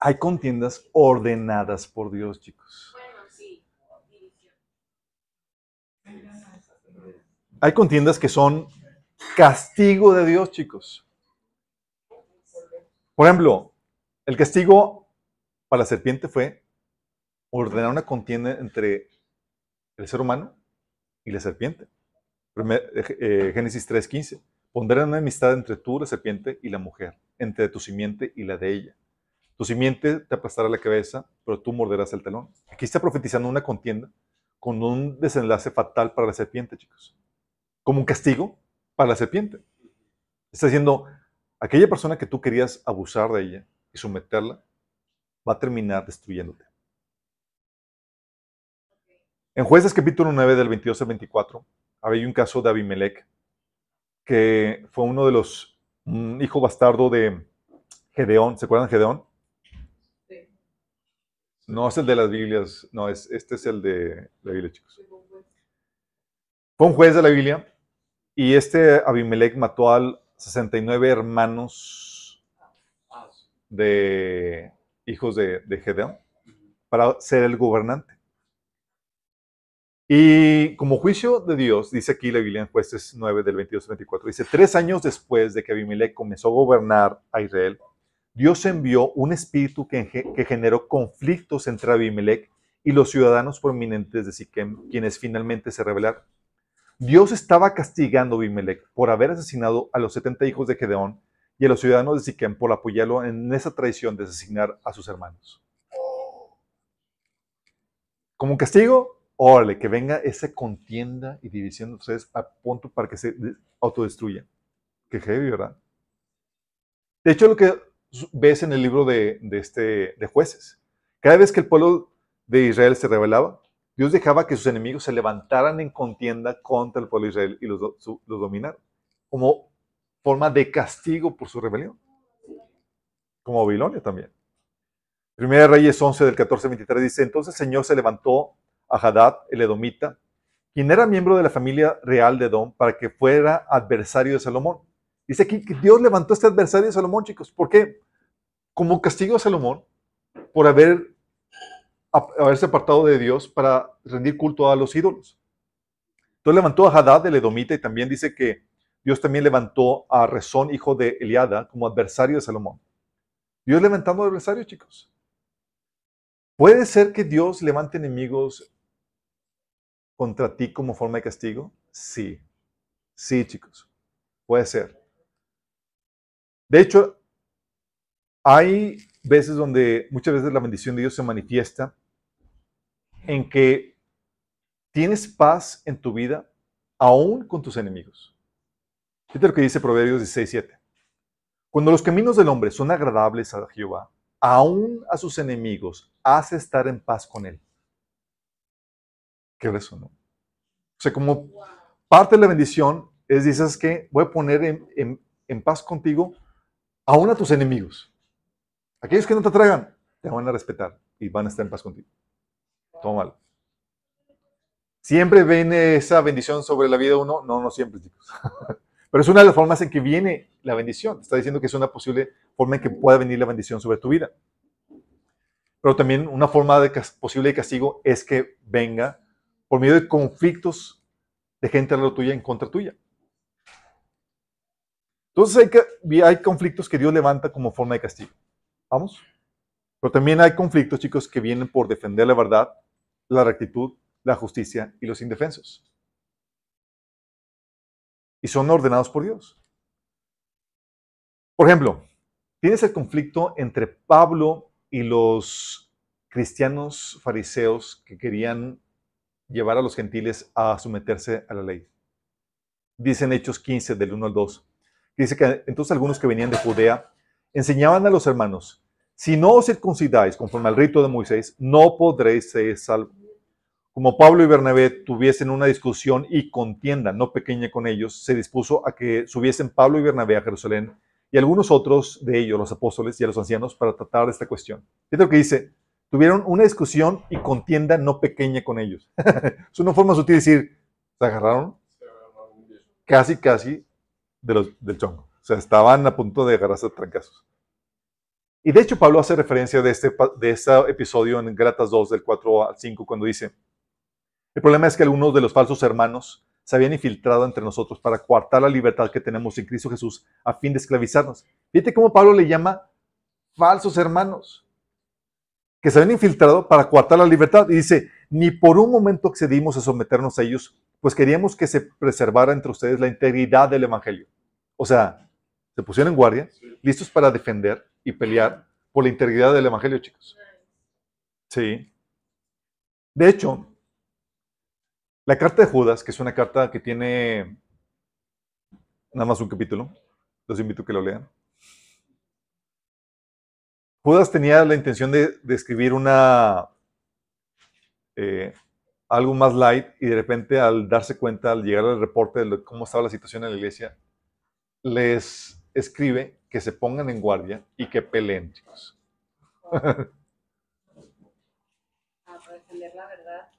Hay contiendas ordenadas por Dios, chicos. Hay contiendas que son castigo de Dios, chicos. Por ejemplo, el castigo para la serpiente fue ordenar una contienda entre el ser humano y la serpiente. Primer- eh, Génesis 3:15. Pondré una amistad entre tú, la serpiente, y la mujer, entre tu simiente y la de ella. Tu simiente te aplastará la cabeza, pero tú morderás el talón. Aquí está profetizando una contienda con un desenlace fatal para la serpiente, chicos. Como un castigo para la serpiente. Está diciendo, aquella persona que tú querías abusar de ella y someterla, va a terminar destruyéndote. En Jueces capítulo 9 del 22 al 24, había un caso de Abimelech, que fue uno de los, hijo bastardo de Gedeón. ¿Se acuerdan de Gedeón? No es el de las Biblias, no, es, este es el de la Biblia, chicos. Fue un juez de la Biblia y este Abimelech mató a 69 hermanos de hijos de, de Gedeón para ser el gobernante. Y como juicio de Dios, dice aquí la Biblia en jueces 9 del 22 al 24, dice, tres años después de que Abimelech comenzó a gobernar a Israel, Dios envió un espíritu que, generó conflictos entre Abimelech y los ciudadanos prominentes de Siquem, quienes finalmente se rebelaron. Dios estaba castigando a Abimelech por haber asesinado a los 70 hijos de Gedeón y a los ciudadanos de Siquem por apoyarlo en esa traición de asesinar a sus hermanos. Como castigo, órale, que venga esa contienda y división de a punto para que se de- autodestruya. Que heavy, ¿verdad? De hecho, lo que ves en el libro de, de este, de jueces, cada vez que el pueblo de Israel se rebelaba, Dios dejaba que sus enemigos se levantaran en contienda contra el pueblo de Israel y los, los dominaran, como forma de castigo por su rebelión. Como Babilonia también. Primera Reyes 11 del 14 al 23 dice, entonces el Señor se levantó a Hadad, el edomita, quien era miembro de la familia real de Edom, para que fuera adversario de Salomón. Dice aquí que Dios levantó a este adversario de Salomón, chicos. ¿Por qué? Como castigo a Salomón por haber haberse apartado de Dios para rendir culto a los ídolos. Entonces levantó a Hadad el Edomita y también dice que Dios también levantó a Rezón, hijo de Eliada, como adversario de Salomón. Dios levantando adversarios, chicos. ¿Puede ser que Dios levante enemigos contra ti como forma de castigo? Sí. Sí, chicos. Puede ser. De hecho, hay veces donde muchas veces la bendición de Dios se manifiesta en que tienes paz en tu vida aún con tus enemigos. Fíjate lo que dice Proverbios 16:7. Cuando los caminos del hombre son agradables a Jehová, aún a sus enemigos hace estar en paz con él. ¿Qué eso, no? O sea, como parte de la bendición es, dices que voy a poner en, en- en paz contigo aún a tus enemigos. Aquellos que no te tragan, te van a respetar y van a estar en paz contigo. Tómalo. ¿Siempre viene esa bendición sobre la vida de uno? No, no siempre, chicos. Pero es una de las formas en que viene la bendición. Está diciendo que es una posible forma en que pueda venir la bendición sobre tu vida. Pero también una forma de posible de castigo es que venga por medio de conflictos de gente alrededor tuya en contra tuya. Entonces hay, conflictos que Dios levanta como forma de castigo. ¿Vamos? Pero también hay conflictos, chicos, que vienen por defender la verdad, la rectitud, la justicia y los indefensos. Y son ordenados por Dios. Por ejemplo, tienes el conflicto entre Pablo y los cristianos fariseos que querían llevar a los gentiles a someterse a la ley. Dicen Hechos 15, del 1 al 2. Dice que entonces algunos que venían de Judea enseñaban a los hermanos, si no os circuncidáis conforme al rito de Moisés, no podréis ser salvos. Como Pablo y Bernabé tuviesen una discusión y contienda no pequeña con ellos, se dispuso a que subiesen Pablo y Bernabé a Jerusalén y algunos otros de ellos, los apóstoles y a los ancianos, para tratar esta cuestión. Fíjate lo que dice, tuvieron una discusión y contienda no pequeña con ellos. es una forma sutil de decir, se agarraron casi, casi de los, del chongo. O sea, estaban a punto de agarrarse a trancazos. Y de hecho, Pablo hace referencia de este, de este episodio en Gálatas 2, del 4 al 5, cuando dice: El problema es que algunos de los falsos hermanos se habían infiltrado entre nosotros para coartar la libertad que tenemos en Cristo Jesús a fin de esclavizarnos. Fíjate cómo Pablo le llama falsos hermanos que se habían infiltrado para coartar la libertad. Y dice: Ni por un momento accedimos a someternos a ellos, pues queríamos que se preservara entre ustedes la integridad del Evangelio. O sea, se pusieron en guardia, listos para defender y pelear por la integridad del Evangelio, chicos. Sí. De hecho, la carta de Judas, que es una carta que tiene nada más un capítulo, los invito a que lo lean. Judas tenía la intención de, de escribir una eh, algo más light y de repente al darse cuenta, al llegar al reporte de lo- cómo estaba la situación en la iglesia, les escribe que se pongan en guardia y que peleen, chicos.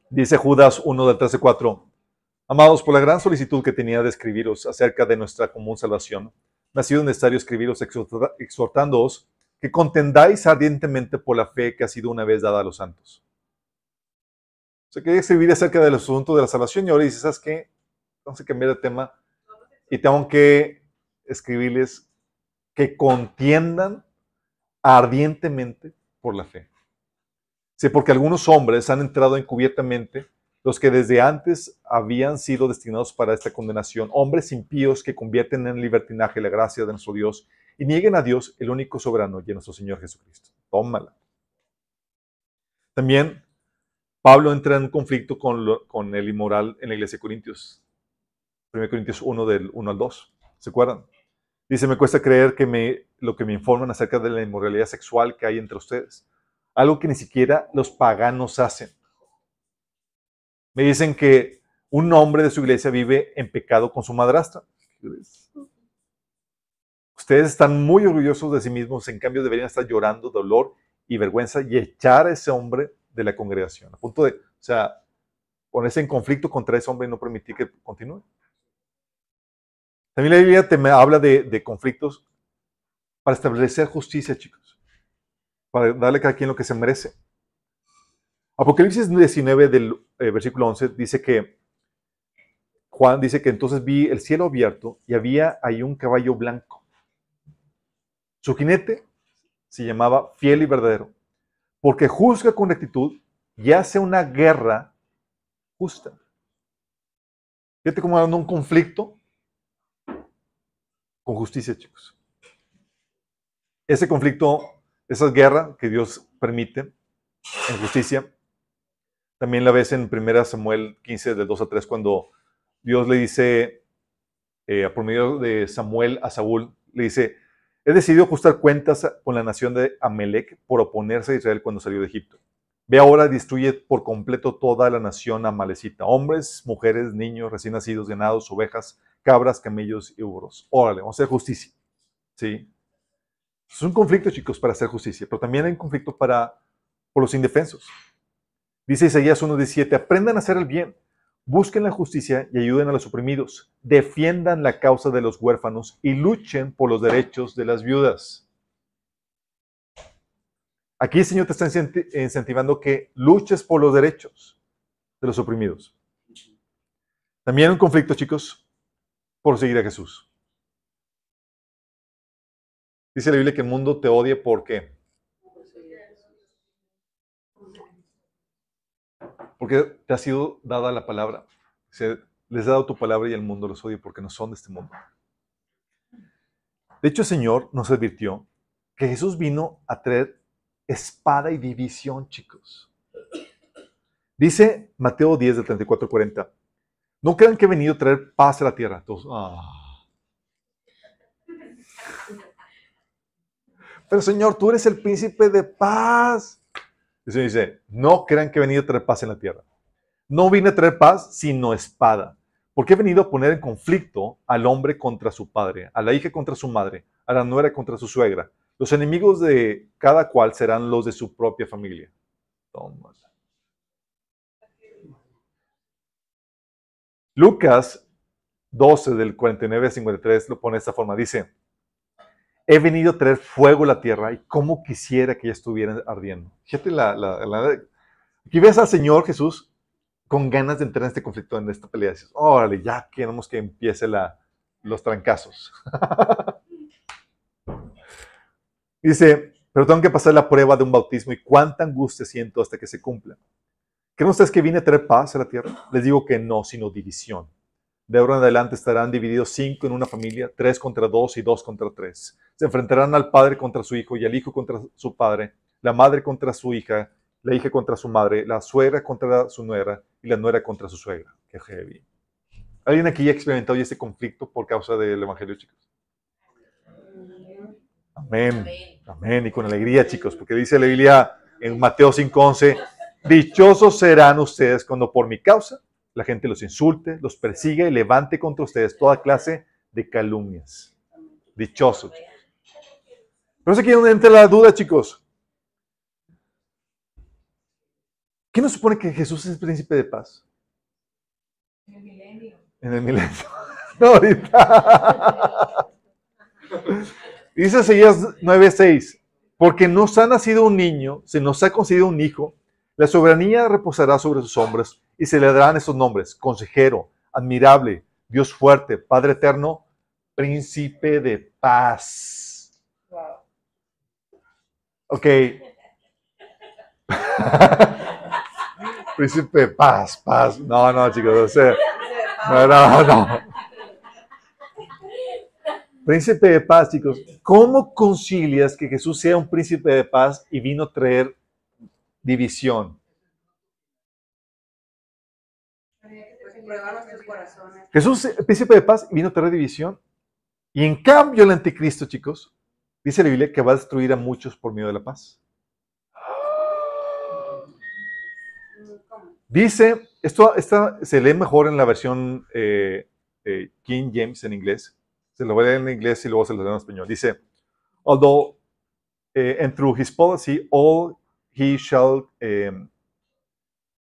Dice Judas 1 del 13 4. Amados, por la gran solicitud que tenía de escribiros acerca de nuestra común salvación, me ha sido necesario escribiros exhortándoos que contendáis ardientemente por la fe que ha sido una vez dada a los santos. O sea, quería escribir acerca del asunto de la salvación y ahora dice, ¿sabes qué? A cambiar de tema y tengo que escribirles que contiendan ardientemente por la fe. Sí, porque algunos hombres han entrado encubiertamente, los que desde antes habían sido destinados para esta condenación, hombres impíos que convierten en libertinaje la gracia de nuestro Dios y nieguen a Dios, el único soberano y a nuestro Señor Jesucristo. Tómala. También Pablo entra en conflicto con, con el inmoral en la iglesia de Corintios. 1 Corintios 1 del 1 al 2. ¿Se acuerdan? Dice, me cuesta creer que me, lo que me informan acerca de la inmoralidad sexual que hay entre ustedes. Algo que ni siquiera los paganos hacen. Me dicen que un hombre de su iglesia vive en pecado con su madrastra. Ustedes están muy orgullosos de sí mismos, en cambio deberían estar llorando dolor y vergüenza y echar a ese hombre de la congregación. A punto de, o sea, ponerse en conflicto contra ese hombre y no permitir que continúe. También la Biblia te habla de, de conflictos para establecer justicia, chicos. Para darle a cada quien lo que se merece. Apocalipsis 19 del eh, versículo 11 dice que Juan dice que entonces vi el cielo abierto y había ahí un caballo blanco. Su jinete se llamaba fiel y verdadero, porque juzga con rectitud y hace una guerra justa. Fíjate cómo hablando un conflicto con justicia, chicos. Ese conflicto, esa guerra que Dios permite en justicia, también la ves en 1 Samuel 15, del 2 a 3, cuando Dios le dice, eh, por de Samuel a Saúl, le dice, he decidido ajustar cuentas con la nación de Amelec por oponerse a Israel cuando salió de Egipto. Ve ahora, destruye por completo toda la nación amalecita, hombres, mujeres, niños, recién nacidos, ganados, ovejas, cabras, camellos y burros. Órale, vamos a hacer justicia. ¿Sí? Es un conflicto, chicos, para hacer justicia, pero también hay un conflicto para, por los indefensos. Dice Isaías 1.17, aprendan a hacer el bien, busquen la justicia y ayuden a los oprimidos, defiendan la causa de los huérfanos y luchen por los derechos de las viudas. Aquí el Señor te está incentivando que luches por los derechos de los oprimidos. También un conflicto, chicos, por seguir a Jesús. Dice la Biblia que el mundo te odia porque porque te ha sido dada la palabra. les he dado tu palabra y el mundo los odia porque no son de este mundo. De hecho, el Señor nos advirtió que Jesús vino a traer espada y división, chicos. Dice Mateo 10 del 34 40. No crean que he venido a traer paz a la tierra. Ah. Pero Señor, tú eres el príncipe de paz. Se dice, no crean que he venido a traer paz en la tierra. No vine a traer paz, sino espada. Porque he venido a poner en conflicto al hombre contra su padre, a la hija contra su madre, a la nuera contra su suegra, los enemigos de cada cual serán los de su propia familia. Lucas 12 del 49 al 53 lo pone de esta forma. Dice, he venido a traer fuego a la tierra y cómo quisiera que ya estuviera ardiendo. Fíjate, la, aquí ves al Señor Jesús con ganas de entrar en este conflicto, en esta pelea. Dices, órale, ya queremos que empiece la, los trancazos. Dice, pero tengo que pasar la prueba de un bautismo y cuánta angustia siento hasta que se cumpla. ¿Creen ustedes que viene a traer paz a la tierra? Les digo que no, sino división. De ahora en adelante estarán divididos cinco en una familia, tres contra dos y dos contra tres. Se enfrentarán al padre contra su hijo y al hijo contra su padre, la madre contra su hija, la hija contra su madre, la suegra contra su nuera y la nuera contra su suegra. Qué heavy. ¿Alguien aquí ya ha experimentado este conflicto por causa del evangelio, chicos? Amén. Amén. Y con alegría, chicos, porque dice la Biblia en Mateo 5:11, dichosos serán ustedes cuando por mi causa la gente los insulte, los persiga y levante contra ustedes toda clase de calumnias. Dichosos. Pero es aquí donde entra la duda, chicos. ¿Qué nos supone que Jesús es príncipe de paz? En el milenio. En el milenio. No, ahorita. Dice Isaías 9:6, porque nos ha nacido un niño, se nos ha concedido un hijo, la soberanía reposará sobre sus hombros y se le darán esos nombres, consejero, admirable, Dios fuerte, Padre eterno, príncipe de paz. Ok. príncipe de paz, paz. No, no, chicos, no, no, no. Príncipe de paz, chicos. ¿Cómo concilias que Jesús sea un príncipe de paz y vino a traer división? Jesús, príncipe de paz, vino a traer división. Y en cambio el anticristo, chicos, dice la Biblia que va a destruir a muchos por medio de la paz. Dice, esto se lee mejor en la versión eh, eh, King James en inglés. Se lo voy a leer en inglés y luego se lo leo en español. Dice, although, uh, and through his policy, all he shall, um,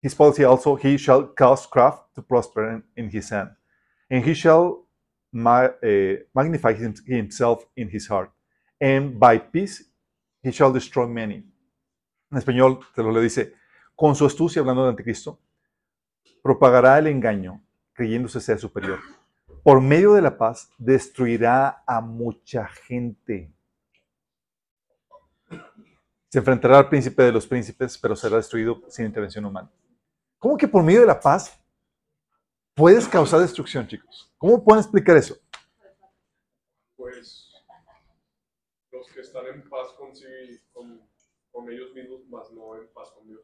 his policy also, he shall cause craft to prosper in, in his hand. And he shall ma uh, magnify himself in his heart. And by peace he shall destroy many. En español, te lo le dice, con su astucia, hablando del anticristo, propagará el engaño, creyéndose ser superior. Por medio de la paz, destruirá a mucha gente. Se enfrentará al príncipe de los príncipes, pero será destruido sin intervención humana. ¿Cómo que por medio de la paz puedes causar destrucción, chicos? ¿Cómo pueden explicar eso? Pues los que están en paz con, sí, con, con ellos mismos, más no en paz con Dios.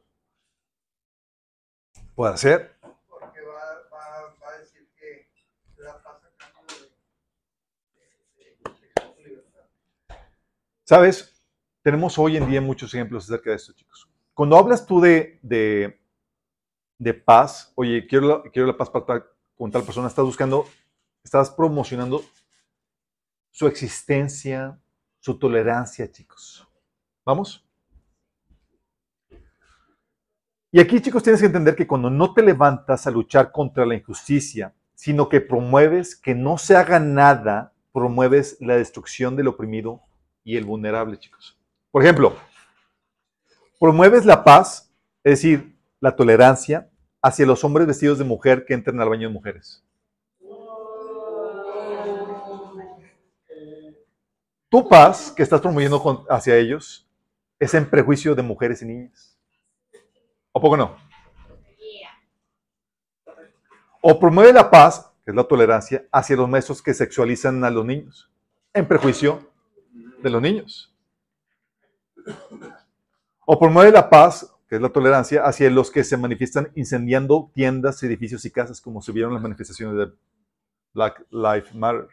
Puede ser. Porque va, va, va a decir que la paz a cambio de, libertad. ¿Sabes? Tenemos hoy en día muchos ejemplos acerca de esto, chicos. Cuando hablas tú de, de, de paz, oye, quiero la, quiero la paz para tal- con tal persona, estás buscando, estás promocionando su existencia, su tolerancia, chicos. ¿Vamos? Y aquí, chicos, tienes que entender que cuando no te levantas a luchar contra la injusticia, sino que promueves que no se haga nada, promueves la destrucción del oprimido y el vulnerable, chicos. Por ejemplo, promueves la paz, es decir, la tolerancia hacia los hombres vestidos de mujer que entran al baño de mujeres. Tu paz que estás promoviendo hacia ellos es en prejuicio de mujeres y niñas. ¿O poco no? O promueve la paz, que es la tolerancia, hacia los maestros que sexualizan a los niños, en prejuicio de los niños. O promueve la paz, que es la tolerancia, hacia los que se manifiestan incendiando tiendas, edificios y casas, como se vieron las manifestaciones de Black Lives Matter.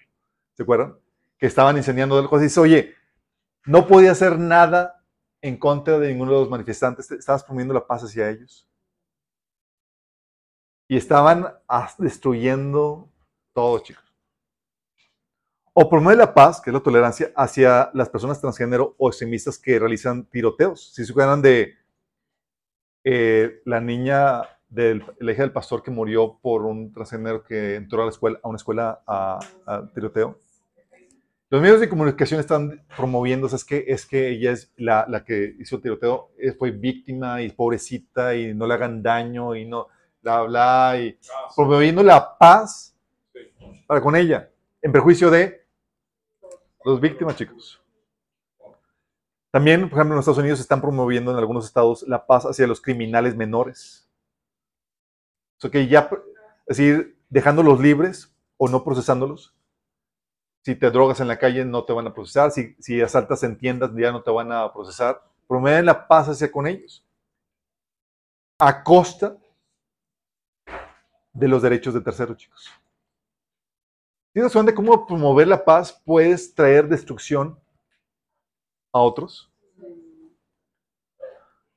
¿Se acuerdan? Que estaban incendiando cosas y dice, oye, no podía hacer nada en contra de ninguno de los manifestantes, estabas promoviendo la paz hacia ellos. Y estaban destruyendo todo, chicos. O promueve la paz, que es la tolerancia, hacia las personas transgénero o extremistas que realizan tiroteos. Si se acuerdan de eh, la niña, del, la hija del pastor que murió por un transgénero que entró a, la escuela, a una escuela a, a tiroteo. Los medios de comunicación están promoviendo, es que, es que ella es la, la que hizo el tiroteo, eh, fue víctima y pobrecita y no le hagan daño y no, bla, bla, y promoviendo la paz para con ella, en perjuicio de las víctimas, chicos. También, por ejemplo, en Estados Unidos están promoviendo en algunos estados la paz hacia los criminales menores. O que ya, es decir, dejándolos libres o no procesándolos. Si te drogas en la calle no te van a procesar, si, si asaltas en tiendas ya no te van a procesar. Promueven la paz hacia con ellos. A costa de los derechos de terceros, chicos. ¿Tienes cuenta de cómo promover la paz puedes traer destrucción a otros?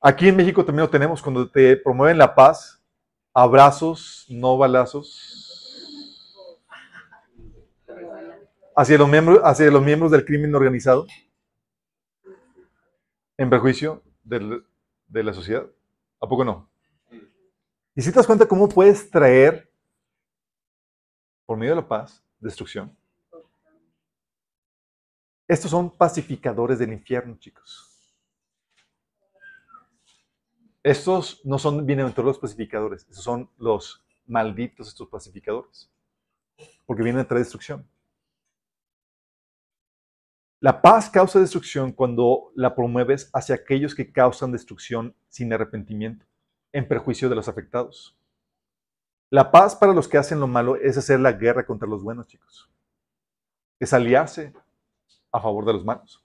Aquí en México también lo tenemos cuando te promueven la paz, abrazos, no balazos. Hacia los miembros, hacia los miembros del crimen organizado, en perjuicio de la sociedad. ¿A poco no? Y si te das cuenta cómo puedes traer, por medio de la paz, destrucción. Estos son pacificadores del infierno, chicos. Estos no son bienaventurados los pacificadores, estos son los malditos, estos pacificadores. Porque vienen a traer destrucción. La paz causa destrucción cuando la promueves hacia aquellos que causan destrucción sin arrepentimiento, en perjuicio de los afectados. La paz para los que hacen lo malo es hacer la guerra contra los buenos, chicos. Es aliarse a favor de los malos.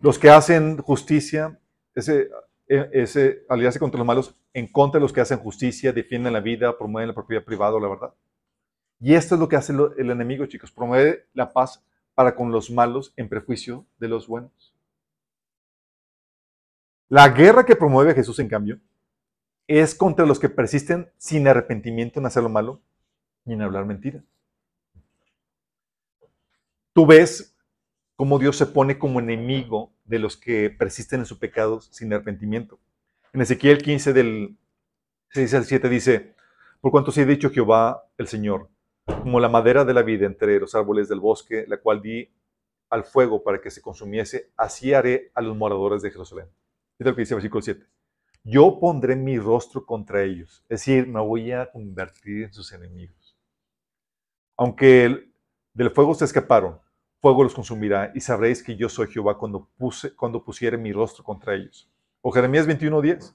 Los que hacen justicia, ese, e- ese contra los malos en contra de los que hacen justicia, defienden la vida, promueven la propiedad privada o la verdad. Y esto es lo que hace el enemigo, chicos. Promueve la paz para con los malos en prejuicio de los buenos. La guerra que promueve Jesús, en cambio, es contra los que persisten sin arrepentimiento en hacer lo malo y en hablar mentira. Tú ves cómo Dios se pone como enemigo de los que persisten en sus pecados sin arrepentimiento. En Ezequiel 15 del 6 al 7 dice, por cuanto se ha dicho Jehová el Señor, como la madera de la vida entre los árboles del bosque, la cual di al fuego para que se consumiese, así haré a los moradores de Jerusalén. Fíjate lo que dice el versículo 7. yo pondré mi rostro contra ellos. Es decir, me voy a convertir en sus enemigos. Aunque el- del fuego se escaparon, fuego los consumirá y sabréis que yo soy Jehová cuando, puse, cuando pusiere mi rostro contra ellos. O Jeremías 21:10.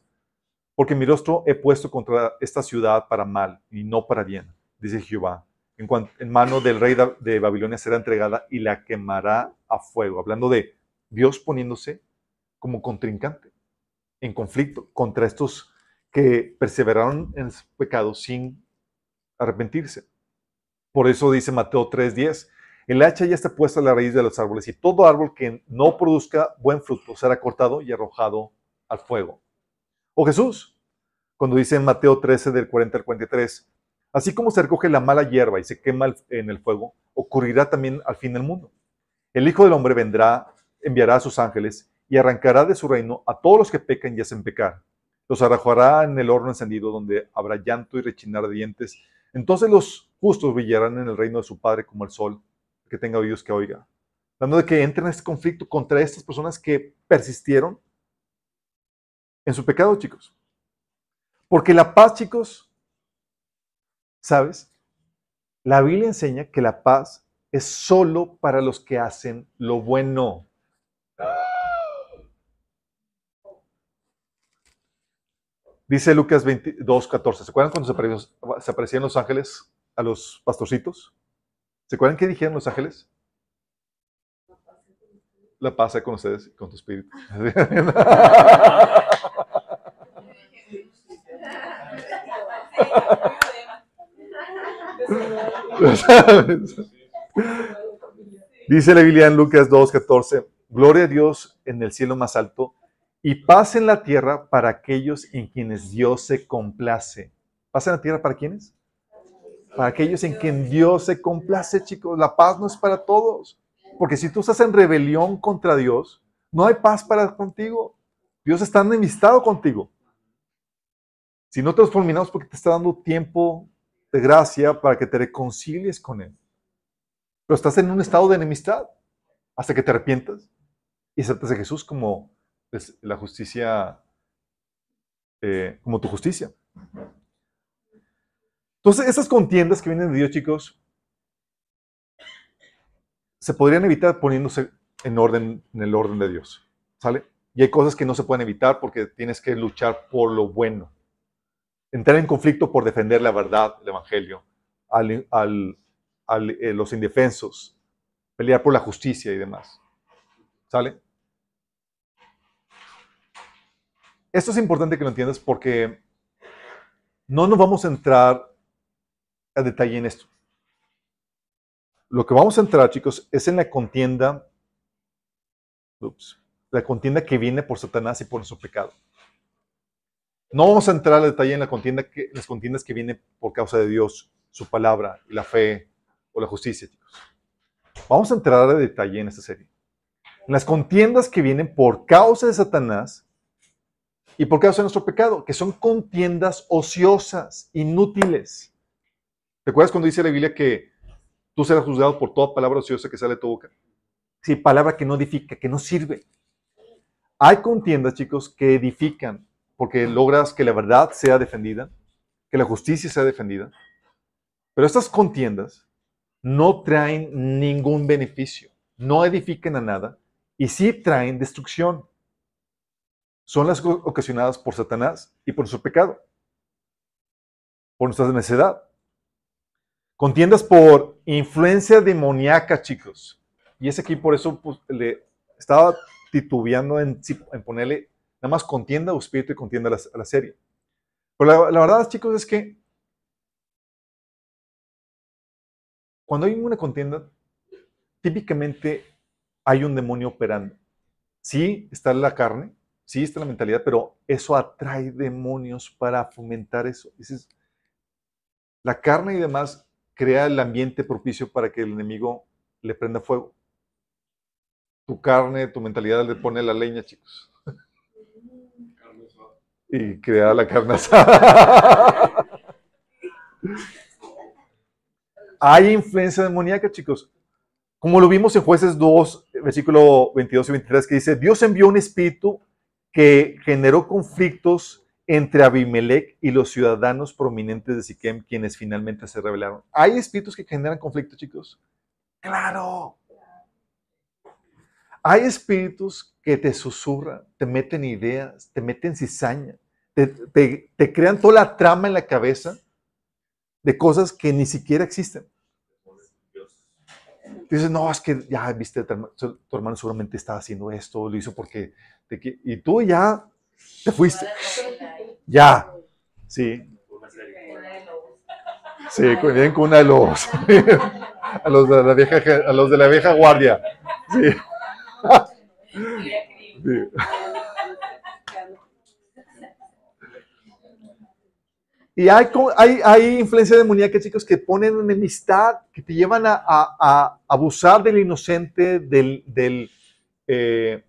Porque mi rostro he puesto contra esta ciudad para mal y no para bien, dice Jehová. En, en mano del rey de Babilonia será entregada y la quemará a fuego. Hablando de Dios poniéndose como contrincante, en conflicto contra estos que perseveraron en su pecado sin arrepentirse. Por eso dice Mateo 3:10, el hacha ya está puesta a la raíz de los árboles y todo árbol que no produzca buen fruto será cortado y arrojado al fuego. O Jesús, cuando dice en Mateo 13 del 40 al 43, así como se recoge la mala hierba y se quema en el fuego, ocurrirá también al fin del mundo. El Hijo del Hombre vendrá, enviará a sus ángeles y arrancará de su reino a todos los que pecan y hacen pecar. Los arrojará en el horno encendido donde habrá llanto y rechinar de dientes. Entonces los justos brillarán en el reino de su Padre como el sol, que tenga oídos que oiga. Hablando de que entren en este conflicto contra estas personas que persistieron en su pecado, chicos. Porque la paz, chicos, ¿sabes? La Biblia enseña que la paz es solo para los que hacen lo bueno. Dice Lucas 22, 14. ¿Se acuerdan cuando se aparecían los ángeles a los pastorcitos? ¿Se acuerdan qué dijeron los ángeles? La paz con ustedes y con tu espíritu. Dice la Biblia en Lucas 2.14, Gloria a Dios en el cielo más alto y paz en la tierra para aquellos en quienes Dios se complace. ¿Paz en la tierra para quiénes? Para aquellos en quien Dios se complace, chicos. La paz no es para todos. Porque si tú estás en rebelión contra Dios, no hay paz para contigo. Dios está enemistado contigo. Si no te has fulminado es porque te está dando tiempo de gracia para que te reconcilies con Él. Pero estás en un estado de enemistad hasta que te arrepientas y aceptas a Jesús como la justicia, eh, como tu justicia. Entonces, esas contiendas que vienen de Dios, chicos, se podrían evitar poniéndose en orden, en el orden de Dios. ¿Sale? Y hay cosas que no se pueden evitar porque tienes que luchar por lo bueno. Entrar en conflicto por defender la verdad, el evangelio, al, al, eh, los indefensos, pelear por la justicia y demás. ¿Sale? Esto es importante que lo entiendas porque no nos vamos a entrar a detalle en esto. Lo que vamos a entrar, chicos, es en la contienda, la contienda que viene por Satanás y por nuestro pecado. No vamos a entrar al detalle en la contienda que, las contiendas que vienen por causa de Dios, su palabra, la fe o la justicia, chicos. Vamos a entrar a detalle en esta serie. En las contiendas que vienen por causa de Satanás y por causa de nuestro pecado, que son contiendas ociosas, inútiles. ¿Te acuerdas cuando dice la Biblia que tú serás juzgado por toda palabra ociosa que sale de tu boca? Sí, palabra que no edifica, que no sirve. Hay contiendas, chicos, que edifican porque logras que la verdad sea defendida, que la justicia sea defendida. Pero estas contiendas no traen ningún beneficio, no edifican a nada y sí traen destrucción. Son las ocasionadas por Satanás y por su pecado, por nuestra necedad. Contiendas por influencia demoníaca, chicos. Y es aquí por eso pues, le estaba titubeando en, en, ponerle nada más contienda o espíritu y contienda a la, serie. Pero la, la, verdad, chicos, es que cuando hay una contienda, típicamente hay un demonio operando. Sí está la carne, sí está la mentalidad, pero eso atrae demonios para fomentar eso. Dices, la carne y demás crea el ambiente propicio para que el enemigo le prenda fuego. Tu carne, tu mentalidad le pone la leña, chicos. Y crea la carne asada. Hay influencia demoníaca, chicos. Como lo vimos en Jueces 2, versículo 22 y 23, que dice, Dios envió un espíritu que generó conflictos entre Abimelech y los ciudadanos prominentes de Siquem, quienes finalmente se rebelaron. ¿Hay espíritus que generan conflicto, chicos? Claro. Hay espíritus que te susurran, te meten ideas, te meten cizaña, te, crean toda la trama en la cabeza de cosas que ni siquiera existen. Dices, no, es que ya viste, tu herma- tu tu hermano seguramente estaba haciendo esto, lo hizo porque... te qui-". y tú ya te fuiste. Ya. Sí, sí, con- vienen con una de los, a los de la vieja, a los de la vieja guardia. Sí. Y hay, hay, hay influencia demoníaca, chicos, que ponen enemistad, que te llevan a, a- a abusar del inocente, del, del eh,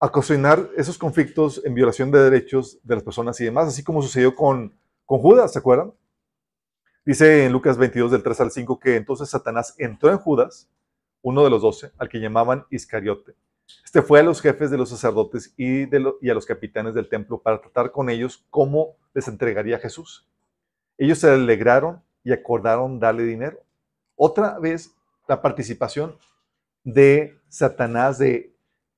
a cocinar esos conflictos en violación de derechos de las personas y demás, así como sucedió con, con Judas, ¿se acuerdan? Dice en Lucas 22, del 3 al 5, que entonces Satanás entró en Judas, uno de los doce, al que llamaban Iscariote. Este fue a los jefes de los sacerdotes y, de lo- y a los capitanes del templo para tratar con ellos cómo les entregaría Jesús. Ellos se alegraron y acordaron darle dinero. Otra vez, la participación de Satanás, de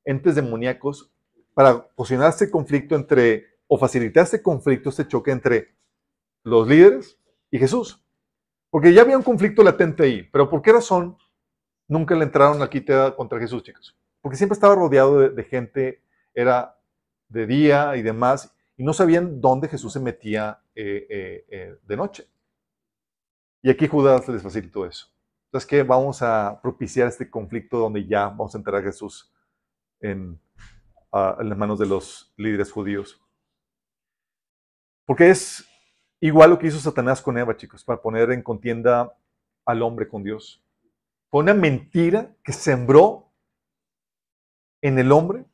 entes demoníacos, para posicionar este conflicto entre, o facilitar este conflicto, este choque entre los líderes y Jesús. Porque ya había un conflicto latente ahí, pero ¿por qué razón nunca le entraron al quite contra Jesús, chicos? Porque siempre estaba rodeado de, gente, era de día y demás, y no sabían dónde Jesús se metía eh, eh, eh, de noche. Y aquí Judas les facilitó eso. Entonces, que vamos a propiciar este conflicto donde ya vamos a enterrar a Jesús en, las manos de los líderes judíos. Porque es igual lo que hizo Satanás con Eva, chicos, para poner en contienda al hombre con Dios. Fue una mentira que sembró en el hombre,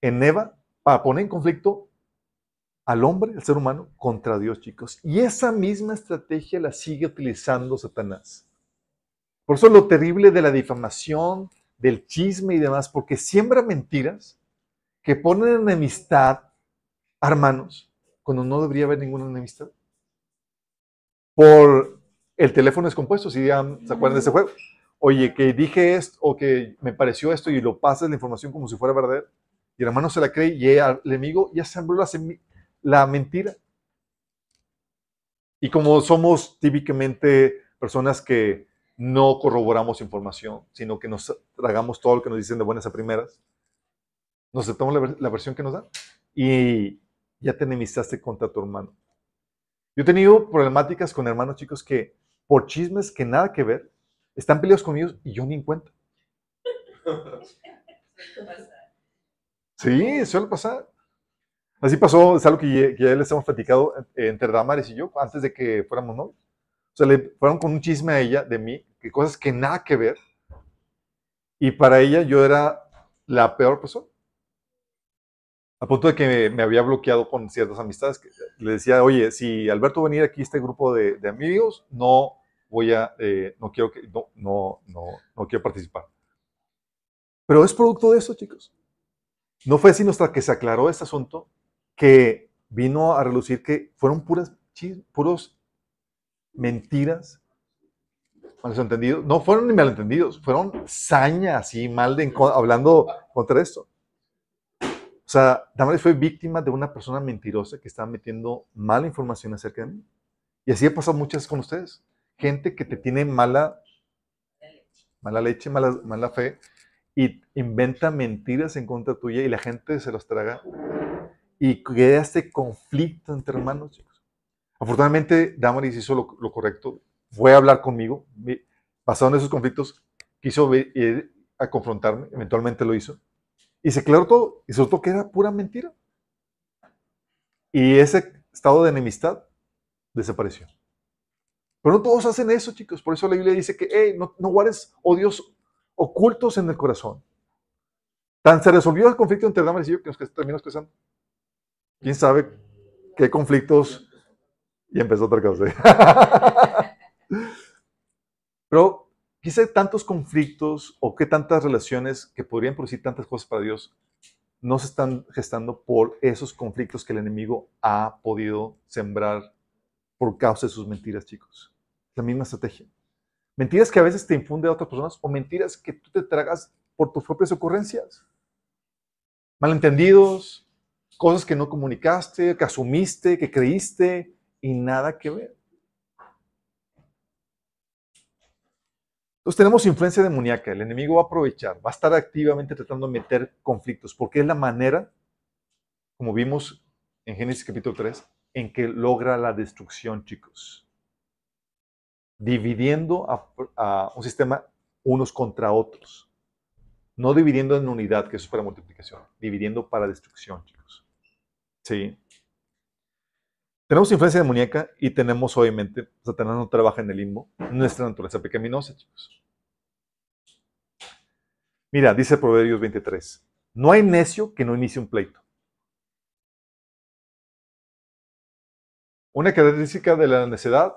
en Eva, para poner en conflicto al hombre, al ser humano, contra Dios, chicos. Y esa misma estrategia la sigue utilizando Satanás. Por eso lo terrible de la difamación, del chisme y demás, porque siembra mentiras que ponen enemistad a hermanos cuando no debería haber ninguna enemistad. Por el teléfono descompuesto, si ya se acuerdan de ese juego. Oye, que dije esto o que me pareció esto y lo pasas la información como si fuera verdad. Y el hermano se la cree y el enemigo ya sembró la, la mentira. Y como somos típicamente personas que no corroboramos información, sino que nos tragamos todo lo que nos dicen de buenas a primeras, nos aceptamos la, ver- la versión que nos dan y ya te enemistaste contra tu hermano. Yo he tenido problemáticas con hermanos chicos que por chismes que nada que ver, están peleados con ellos y yo ni en cuenta. Sí, suele pasar. Así pasó, es algo que ya, les hemos platicado entre Damaris y yo antes de que fuéramos novios. O sea, le fueron con un chisme a ella de mí, que cosas que nada que ver. Y para ella yo era la peor persona. A punto de que me, había bloqueado con ciertas amistades. Que le decía, oye, si Alberto va a aquí este grupo de, de amigos, no voy a, eh, no quiero que, no, no, no, no quiero participar. Pero es producto de eso, chicos. No fue sino hasta que se aclaró este asunto que vino a relucir que fueron puras puros mentiras, malentendidos. No fueron ni malentendidos, fueron saña así, mal de, hablando contra esto. O sea, Damaris fue víctima de una persona mentirosa que estaba metiendo mala información acerca de mí. Y así ha pasado muchas con ustedes. Gente que te tiene mala, mala leche, mala, mala fe, y inventa mentiras en contra tuya y la gente se los traga. Y queda este conflicto entre hermanos, chicos. Afortunadamente, Damaris hizo lo, lo correcto. Fue a hablar conmigo. en esos conflictos, quiso ir a confrontarme. Eventualmente lo hizo. Y se aclaró todo. Y se notó que era pura mentira. Y ese estado de enemistad desapareció. Pero no todos hacen eso, chicos. Por eso la Biblia dice que hey, no, no guardes odios ocultos en el corazón. Tan se resolvió el conflicto entre Damaris y yo que nos terminamos casando. ¿Quién sabe qué conflictos? Y empezó otra cosa. Pero quizá tantos conflictos o qué tantas relaciones que podrían producir tantas cosas para Dios no se están gestando por esos conflictos que el enemigo ha podido sembrar por causa de sus mentiras, chicos. La misma estrategia. Mentiras que a veces te infunde a otras personas o mentiras que tú te tragas por tus propias ocurrencias. Malentendidos, cosas que no comunicaste, que asumiste, que creíste y nada que ver. Entonces tenemos influencia demoníaca. El enemigo va a aprovechar, va a estar activamente tratando de meter conflictos, porque es la manera, como vimos en Génesis capítulo 3, en que logra la destrucción, chicos. Dividiendo a, un sistema unos contra otros. No dividiendo en unidad, que eso es para multiplicación, dividiendo para destrucción, chicos. Sí. Tenemos influencia demoníaca y tenemos, obviamente, Satanás no trabaja en el limbo, nuestra naturaleza pecaminosa, chicos. Mira, dice Proverbios 23, no hay necio que no inicie un pleito. Una característica de la necedad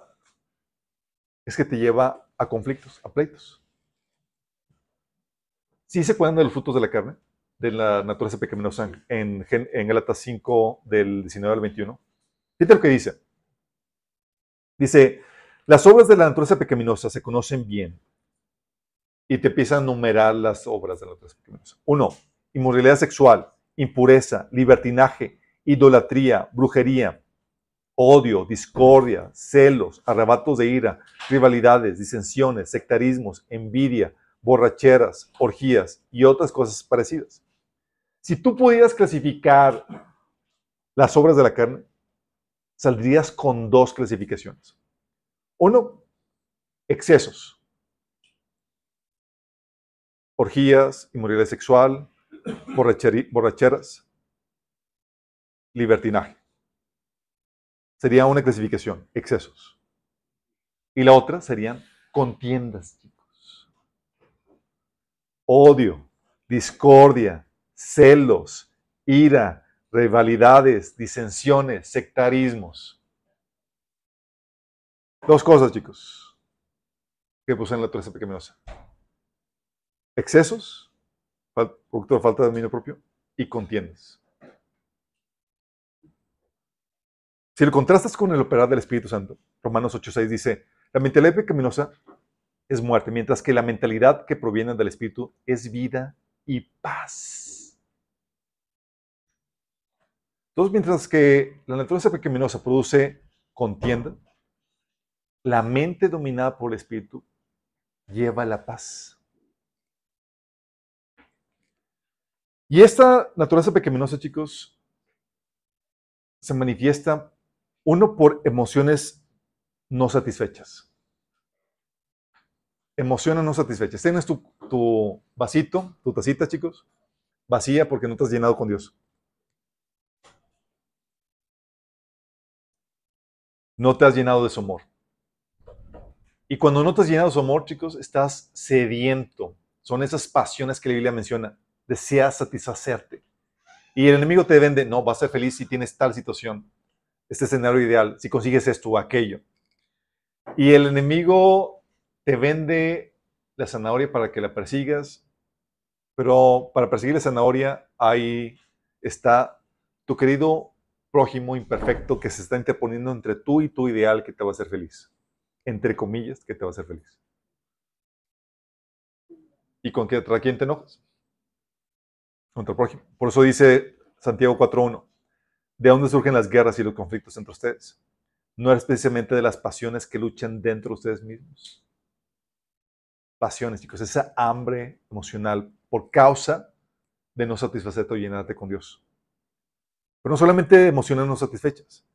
es que te lleva a conflictos, a pleitos. ¿Sí se acuerdan de los frutos de la carne, de la naturaleza pecaminosa en, en Gálatas 5 del 19 al 21? Fíjate lo que dice. Dice, las obras de la naturaleza pecaminosa se conocen bien. Y te empieza a numerar las obras de la naturaleza pecaminosa. Uno, inmoralidad sexual, impureza, libertinaje, idolatría, brujería, odio, discordia, celos, arrebatos de ira, rivalidades, disensiones, sectarismos, envidia, borracheras, orgías y otras cosas parecidas. Si tú pudieras clasificar las obras de la carne, saldrías con dos clasificaciones. Uno, excesos. Orgías, inmoralidad sexual, borracheras, libertinaje. Sería una clasificación, excesos. Y la otra serían contiendas, chicos. Odio, discordia, celos, ira, rivalidades, disensiones, sectarismos. Dos cosas, chicos, que puse en la naturaleza pecaminosa. Excesos, producto de falta de dominio propio, y contiendas. Si lo contrastas con el operar del Espíritu Santo, Romanos 8:6 dice, la mentalidad pecaminosa es muerte, mientras que la mentalidad que proviene del Espíritu es vida y paz. Entonces, mientras que la naturaleza pecaminosa produce contienda, la mente dominada por el Espíritu lleva la paz. Y esta naturaleza pecaminosa, chicos, se manifiesta, uno, por emociones no satisfechas. Emociones no satisfechas. Tienes tu, tu vasito, tu tacita, chicos, vacía porque no te has llenado con Dios. No te has llenado de su amor. Y cuando no te has llenado de su amor, chicos, estás sediento. Son esas pasiones que la Biblia menciona. Deseas satisfacerte. Y el enemigo te vende, no, vas a ser feliz si tienes tal situación, este escenario ideal, si consigues esto o aquello. Y el enemigo te vende la zanahoria para que la persigas, pero para perseguir la zanahoria ahí está tu querido prójimo imperfecto que se está interponiendo entre tú y tu ideal que te va a hacer feliz. Entre comillas, que te va a hacer feliz. ¿Y con qué, contra quién te enojas? Contra el prójimo. Por eso dice Santiago 4.1, ¿de dónde surgen las guerras y los conflictos entre ustedes? No es precisamente de las pasiones que luchan dentro de ustedes mismos. Pasiones, chicos, esa hambre emocional por causa de no satisfacerte o llenarte con Dios. Pero no solamente emociones no satisfechas.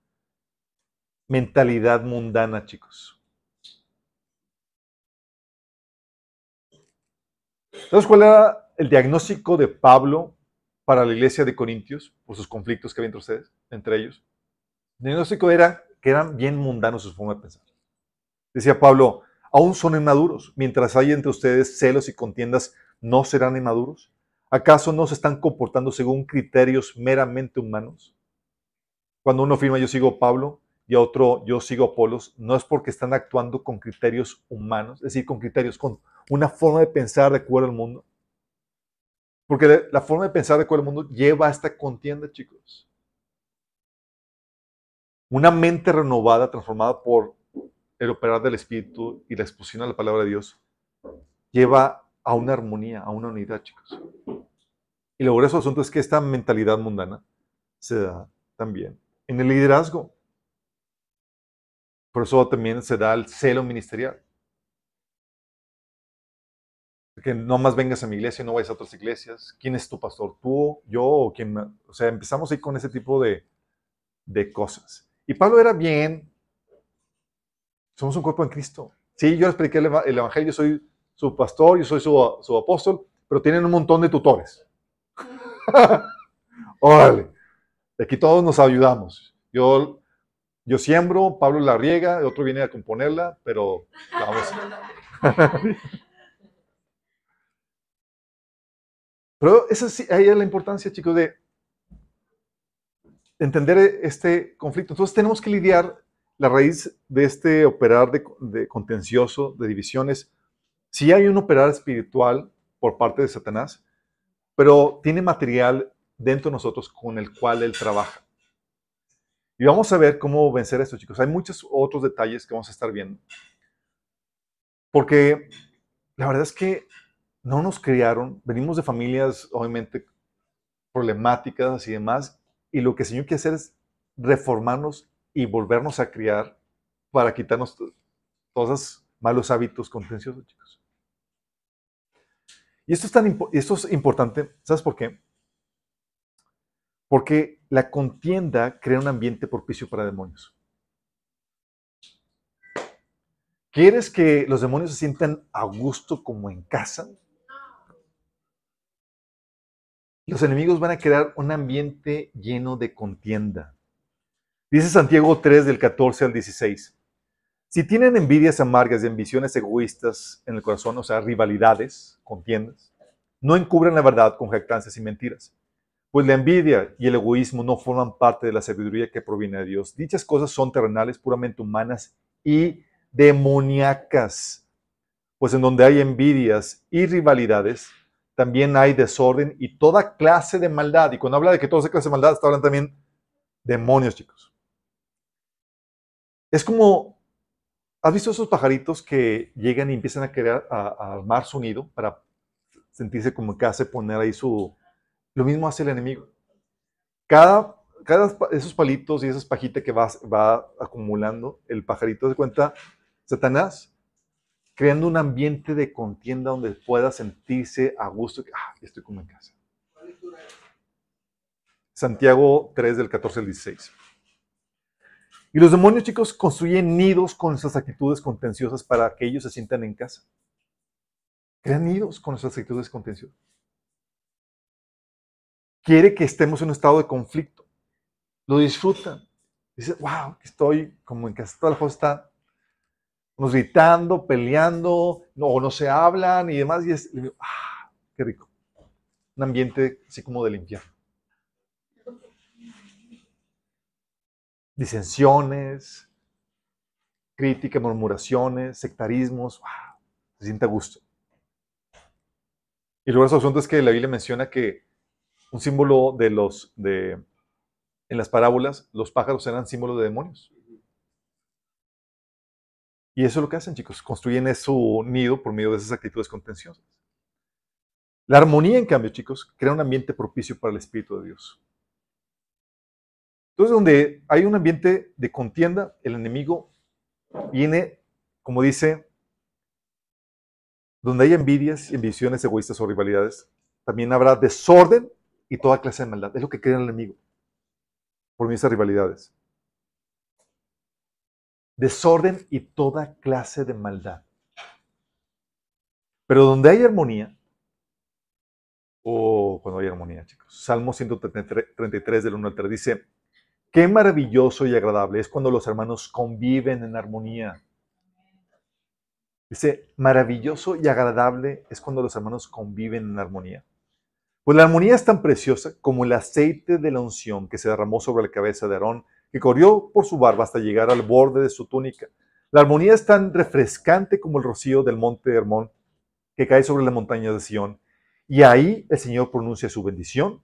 Mentalidad mundana, chicos. ¿Sabes cuál era el diagnóstico de Pablo para la iglesia de Corintios por sus conflictos que había entre ustedes, entre ellos? El diagnóstico era que eran bien mundanos su forma de pensar. Decía Pablo, aún son inmaduros. Mientras hay entre ustedes celos y contiendas, ¿no serán inmaduros? ¿Acaso no se están comportando según criterios meramente humanos? Cuando uno afirma yo sigo Pablo y a otro yo sigo Apolos, no es porque están actuando con criterios humanos, es decir, con criterios, con una forma de pensar de acuerdo al mundo. Porque la forma de pensar de cuál mundo lleva a esta contienda, chicos. Una mente renovada, transformada por el operar del Espíritu y la exposición a la palabra de Dios, lleva a una armonía, a una unidad, chicos. Y lo grueso asunto es que esta mentalidad mundana se da también en el liderazgo. Por eso también se da el celo ministerial. Que no más vengas a mi iglesia, no vayas a otras iglesias. ¿Quién es tu pastor? ¿Tú, yo o quién? O sea, empezamos ahí con ese tipo de, de cosas. Y Pablo era bien. Somos un cuerpo en Cristo. Sí, yo les el, el evangelio, yo soy su pastor, yo soy su, su apóstol, pero tienen un montón de tutores. Órale. Aquí todos nos ayudamos. Yo, yo siembro, Pablo la riega, el otro viene a componerla, pero vamos. pero esa sí, ahí es la importancia, chicos, de entender este conflicto. Entonces tenemos que lidiar la raíz de este operar de, de contencioso, de divisiones. Si hay un operar espiritual por parte de Satanás, pero tiene material dentro de nosotros con el cual Él trabaja. Y vamos a ver cómo vencer esto, chicos. Hay muchos otros detalles que vamos a estar viendo. Porque la verdad es que no nos criaron, venimos de familias obviamente problemáticas y demás, y lo que el Señor quiere hacer es reformarnos y volvernos a criar para quitarnos todos esos malos hábitos contenciosos, chicos. Y esto es, tan esto es importante, ¿sabes por qué? Porque la contienda crea un ambiente propicio para demonios. ¿Quieres que los demonios se sientan a gusto como en casa? Los enemigos van a crear un ambiente lleno de contienda. Dice Santiago 3 del 14 al 16. Si tienen envidias amargas y ambiciones egoístas en el corazón, o sea, rivalidades, contiendas, no encubran la verdad con jactancias y mentiras, pues la envidia y el egoísmo no forman parte de la sabiduría que proviene de Dios. Dichas cosas son terrenales, puramente humanas y demoníacas, pues en donde hay envidias y rivalidades, también hay desorden y toda clase de maldad. Y cuando habla de que toda clase de maldad, está hablando también demonios, chicos. Es como ¿Has visto esos pajaritos que llegan y empiezan a querer a, armar su nido para sentirse como que hace poner ahí su... Lo mismo hace el enemigo. Cada, cada esos palitos y esas pajitas que va, va acumulando, el pajarito se cuenta, Satanás, creando un ambiente de contienda donde pueda sentirse a gusto, ah, estoy como en casa. Santiago 3 del 14 al 16. Y los demonios, chicos, construyen nidos con esas actitudes contenciosas para que ellos se sientan en casa. Crean nidos con esas actitudes contenciosas. Quiere que estemos en un estado de conflicto. Lo disfrutan. Dice, wow, estoy como en casa. Toda la cosa está nos gritando, peleando, no, o no se hablan y demás. Y es, ah, qué rico. Un ambiente así como del infierno. Disensiones, crítica, murmuraciones, sectarismos, se siente a gusto. Y luego el asunto es que la Biblia menciona que un símbolo de los, de, en las parábolas, los pájaros eran símbolo de demonios. Y eso es lo que hacen, chicos, construyen su nido por medio de esas actitudes contenciosas. La armonía, en cambio, chicos, crea un ambiente propicio para el Espíritu de Dios. Entonces, donde hay un ambiente de contienda, el enemigo viene, como dice, donde hay envidias, ambiciones egoístas o rivalidades, también habrá desorden y toda clase de maldad. Es lo que crea el enemigo por esas rivalidades. Desorden y toda clase de maldad. Pero donde hay armonía, o cuando hay armonía, chicos. Salmo 133 del 1 al 3 dice, Qué maravilloso y agradable es cuando los hermanos conviven en armonía. Dice, maravilloso y agradable es cuando los hermanos conviven en armonía. Pues la armonía es tan preciosa como el aceite de la unción que se derramó sobre la cabeza de Aarón, que corrió por su barba hasta llegar al borde de su túnica. La armonía es tan refrescante como el rocío del monte Hermón que cae sobre la montaña de Sión Y ahí el Señor pronuncia su bendición,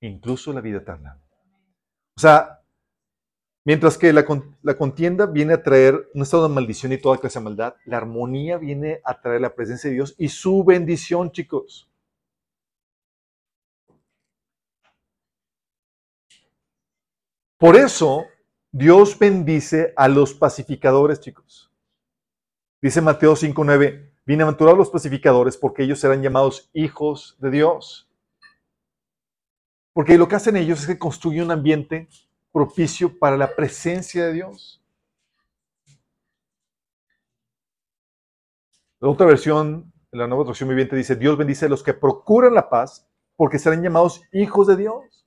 incluso la vida eterna. O sea, mientras que la, con- la contienda viene a traer un estado de maldición y toda clase de maldad, la armonía viene a traer la presencia de Dios y su bendición, chicos. Por eso, Dios bendice a los pacificadores, chicos. Dice Mateo 5:9, bienaventurados los pacificadores porque ellos serán llamados hijos de Dios. Porque lo que hacen ellos es que construyen un ambiente propicio para la presencia de Dios. La otra versión, la nueva traducción viviente dice, Dios bendice a los que procuran la paz porque serán llamados hijos de Dios.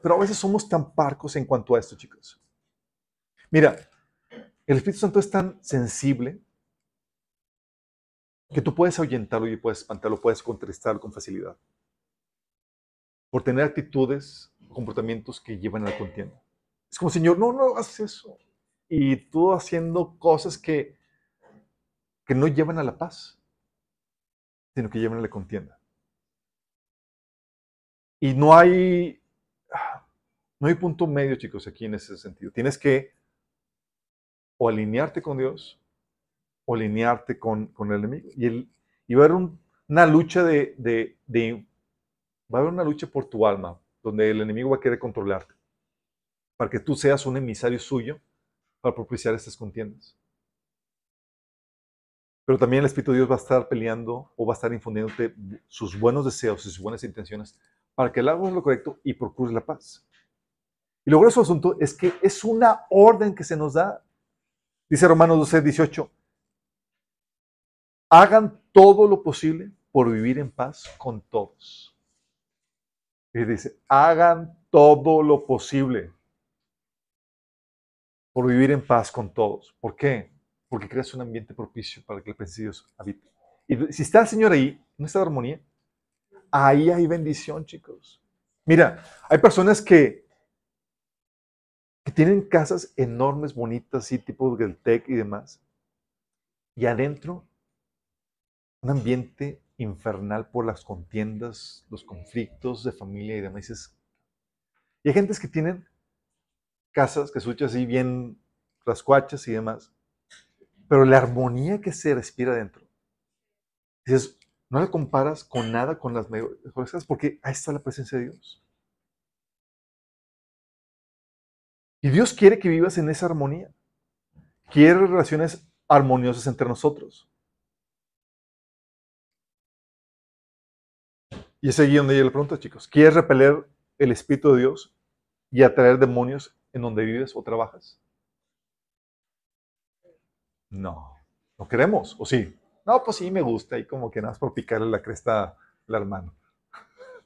Pero a veces somos tan parcos en cuanto a esto, chicos. Mira, el Espíritu Santo es tan sensible que tú puedes ahuyentarlo y puedes espantarlo, puedes contristarlo con facilidad. Por tener actitudes, comportamientos que llevan a la contienda. Es como, Señor, no, no hagas eso. Y tú haciendo cosas que, que no llevan a la paz, sino que llevan a la contienda. Y no hay, no hay punto medio, chicos, aquí en ese sentido. Tienes que o alinearte con Dios o alinearte con, con el enemigo. Y, y va a haber un- una lucha de- de- Va a haber una lucha por tu alma, donde el enemigo va a querer controlarte, para que tú seas un emisario suyo para propiciar estas contiendas. Pero también el Espíritu de Dios va a estar peleando o va a estar infundiéndote sus buenos deseos y sus buenas intenciones para que hagas lo correcto y procures la paz. Y lo grueso asunto es que es una orden que se nos da. Dice Romanos 12, 18. Hagan todo lo posible por vivir en paz con todos. Y dice, hagan todo lo posible por vivir en paz con todos. ¿Por qué? Porque creas un ambiente propicio para que el presencia habite. Y si está el Señor ahí, en esta armonía, ahí hay bendición, chicos. Mira, hay personas que, que tienen casas enormes, bonitas, así, tipo del TEC y demás. Y adentro, un ambiente infernal por las contiendas, los conflictos de familia y demás. Y hay gentes que tienen casas que escuchas así bien rascuachas y demás. Pero la armonía que se respira dentro, dices, no la comparas con nada con las mejores casas porque ahí está la presencia de Dios. Y Dios quiere que vivas en esa armonía. Quiere relaciones armoniosas entre nosotros. Y es allí donde yo le pregunto, chicos, ¿quieres repeler el Espíritu de Dios y atraer demonios en donde vives o trabajas? No, no queremos, ¿o sí? No, pues sí me gusta y como que nada más por picarle la cresta al hermano.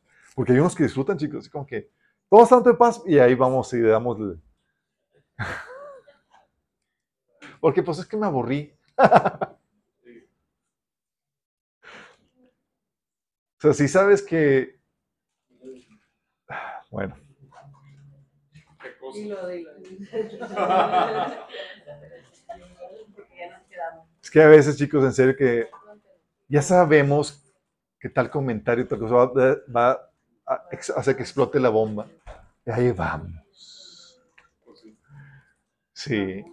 Porque hay unos que disfrutan, chicos, así como que todos están en paz y ahí vamos y le damos... el- Porque pues es que me aburrí. O sea, si sabes que... Bueno, ¿Qué cosa? Dilo, dilo. Es que a veces, chicos, en serio que ya sabemos que tal comentario, tal cosa va, va a hacer que explote la bomba. Y ahí vamos. Pues sí. Sí.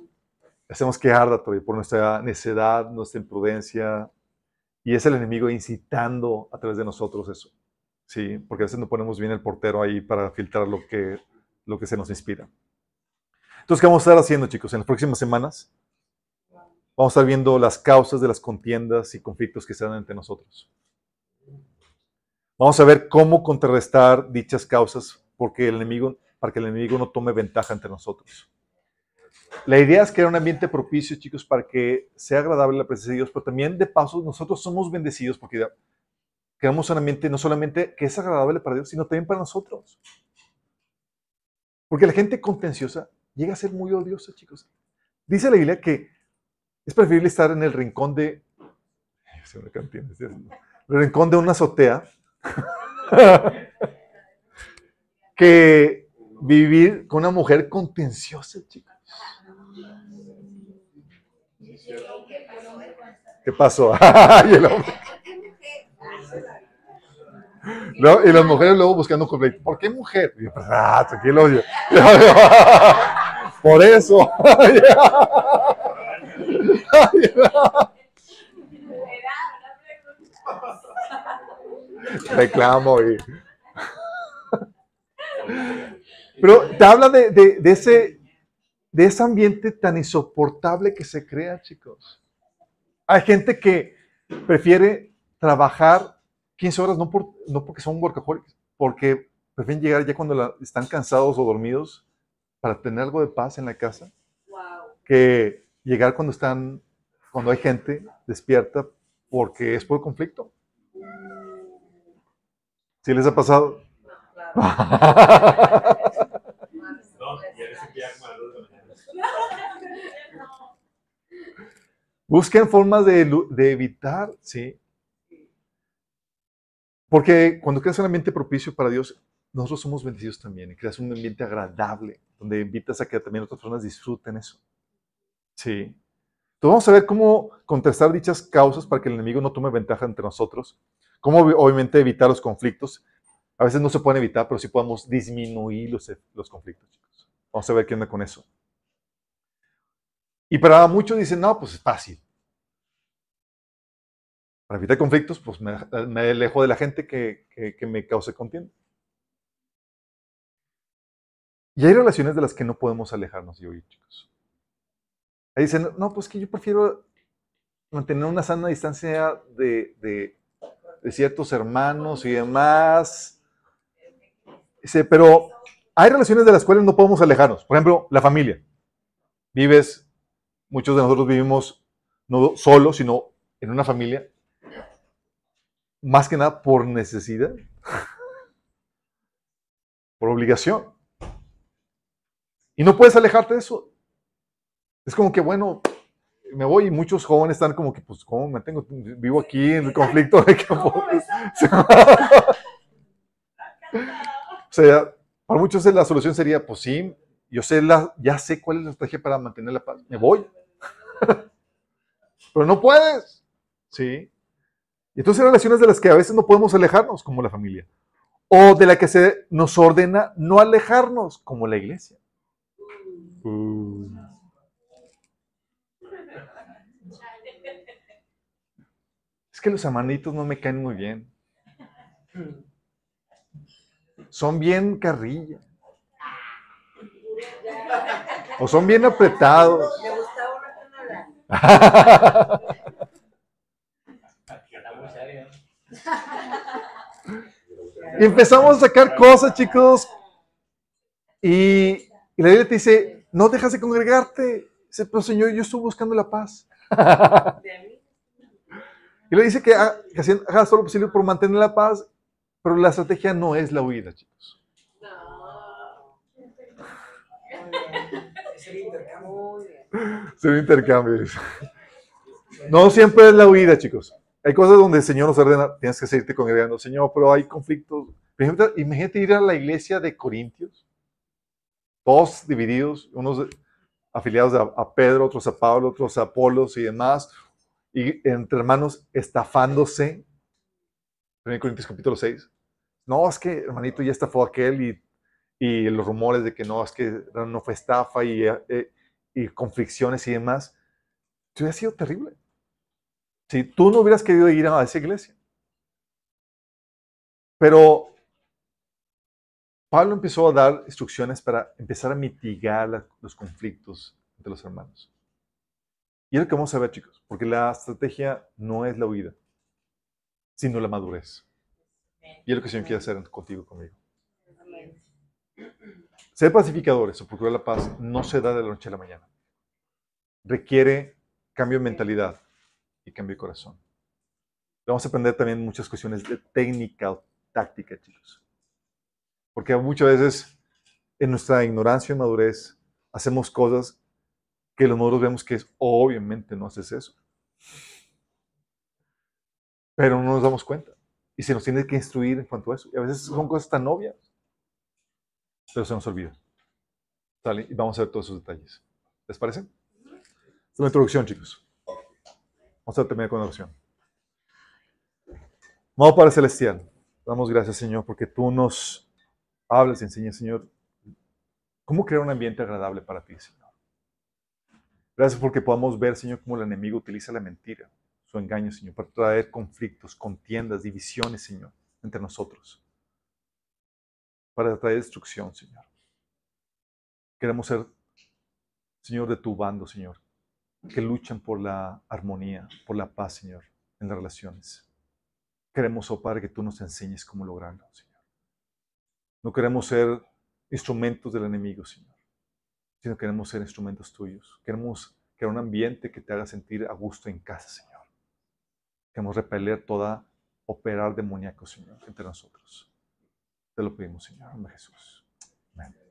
Hacemos que arda todavía por nuestra necedad, nuestra imprudencia. Y es el enemigo incitando a través de nosotros eso. Sí, porque a veces no ponemos bien el portero ahí para filtrar lo que, lo que se nos inspira. Entonces, ¿qué vamos a estar haciendo, chicos? En las próximas semanas vamos a estar viendo las causas de las contiendas y conflictos que se dan entre nosotros. Vamos a ver cómo contrarrestar dichas causas porque el enemigo, para que el enemigo no tome ventaja entre nosotros. La idea es crear un ambiente propicio, chicos, para que sea agradable la presencia de Dios, pero también de paso nosotros somos bendecidos porque creamos un ambiente no solamente que es agradable para Dios, sino también para nosotros. Porque la gente contenciosa llega a ser muy odiosa, chicos. Dice la Biblia que es preferible estar en el rincón de. El rincón de una azotea que vivir con una mujer contenciosa, chicos. ¿Qué pasó? Hombre. Luego- y las mujeres luego buscando conflicto. ¿Por qué mujer? Y yo, pues, ah, tranquilo. Por eso. Reclamo y... Pero te habla de- de ese, de ese ambiente tan insoportable que se crea, chicos. Hay gente que prefiere trabajar 15 horas no, por, no porque son workaholics, porque prefieren llegar ya cuando la- están cansados o dormidos para tener algo de paz en la casa, Wow. que llegar cuando están, cuando hay gente despierta porque es por conflicto. ¿Sí les ha pasado? Claro. No, ya Busquen formas de, evitar, ¿sí? Porque cuando creas un ambiente propicio para Dios, nosotros somos bendecidos también y creas un ambiente agradable, donde invitas a que también otras personas disfruten eso. Sí. Entonces vamos a ver cómo contrastar dichas causas para que el enemigo no tome ventaja entre nosotros. Cómo ob- obviamente evitar los conflictos. A veces no se pueden evitar, pero sí podemos disminuir los, los conflictos, chicos. Vamos a ver qué onda con eso. Y para muchos dicen, no, pues es fácil. Para evitar conflictos, pues me, alejo de la gente que, que- me cause contienda. Y hay relaciones de las que no podemos alejarnos de hoy, chicos. Ahí dicen, no, pues que yo prefiero mantener una sana distancia de- de ciertos hermanos y demás. Dice, pero hay relaciones de las cuales no podemos alejarnos. Por ejemplo, la familia. Vives, muchos de nosotros vivimos no solo, sino en una familia. Más que nada por necesidad. por obligación. Y no puedes alejarte de eso. Es como que, bueno, me voy y muchos jóvenes están como que, pues, ¿cómo me mantengo? Vivo aquí en el conflicto de que... ¿Cómo me O sea, para muchos la solución sería, pues sí, yo sé la, ya sé cuál es la estrategia para mantener la paz. Me voy. Pero no puedes. Sí. Y entonces hay relaciones de las que a veces no podemos alejarnos, como la familia. O de la que se nos ordena no alejarnos, como la iglesia. Uh. Es que los hermanitos no me caen muy bien. Son bien carrilla. O son bien apretados. Me gustaba una. Y empezamos a sacar cosas, chicos. Y, y la Biblia te dice, no dejas de congregarte. Dice, pero Señor, yo estoy buscando la paz. Y le dice que ha- que haga hagas todo lo posible por mantener la paz, pero la estrategia no es la huida, chicos. Es el intercambio. Muy bien. Es un intercambio. dice. No siempre es la huida, chicos. Hay cosas donde el Señor nos ordena, tienes que seguirte congregando, Señor, pero hay conflictos. Por ejemplo, imagínate ir a la iglesia de Corintios, todos divididos, unos afiliados a, a Pedro, otros a Pablo, otros a Apolos y demás, y entre hermanos estafándose. 1 Corintios capítulo 6. No, es que hermanito ya estafó a aquel y, y los rumores de que no, es que no fue estafa y, eh, y conflicciones y demás. Eso hubiera sido terrible. Si tú no hubieras querido ir a esa iglesia. Pero Pablo empezó a dar instrucciones para empezar a mitigar los conflictos entre los hermanos. Y es lo que vamos a ver, chicos, porque la estrategia no es la huida, sino la madurez. Y es lo que el Señor quiere hacer contigo, conmigo. Ser pacificadores o procurar la paz no se da de la noche a la mañana. Requiere cambio de mentalidad y cambio de corazón. Vamos a aprender también muchas cuestiones de técnica o táctica, chicos. Porque muchas veces en nuestra ignorancia y madurez hacemos cosas que los maduros vemos que es obviamente no haces eso. Pero no nos damos cuenta. Y se nos tiene que instruir en cuanto a eso. Y a veces son cosas tan obvias pero se nos olvida. ¿Sale? Y vamos a ver todos esos detalles. ¿Les parece? Es la introducción, chicos. Vamos a terminar con la oración. Amado Padre Celestial, Damos gracias, Señor, porque tú nos hablas y enseñas, Señor, cómo crear un ambiente agradable para ti, Señor. Gracias porque podamos ver, Señor, cómo el enemigo utiliza la mentira, su engaño, Señor, para traer conflictos, contiendas, divisiones, Señor, entre nosotros. Para traer destrucción, Señor. Queremos ser, Señor, de tu bando, Señor, que luchan por la armonía, por la paz, Señor, en las relaciones. Queremos, oh Padre, que tú nos enseñes cómo lograrlo, Señor. No queremos ser instrumentos del enemigo, Señor, sino queremos ser instrumentos tuyos. Queremos crear un ambiente que te haga sentir a gusto en casa, Señor. Queremos repeler toda operar demoníaco, Señor, entre nosotros. Te lo pedimos, Señor, en Jesús. Amén.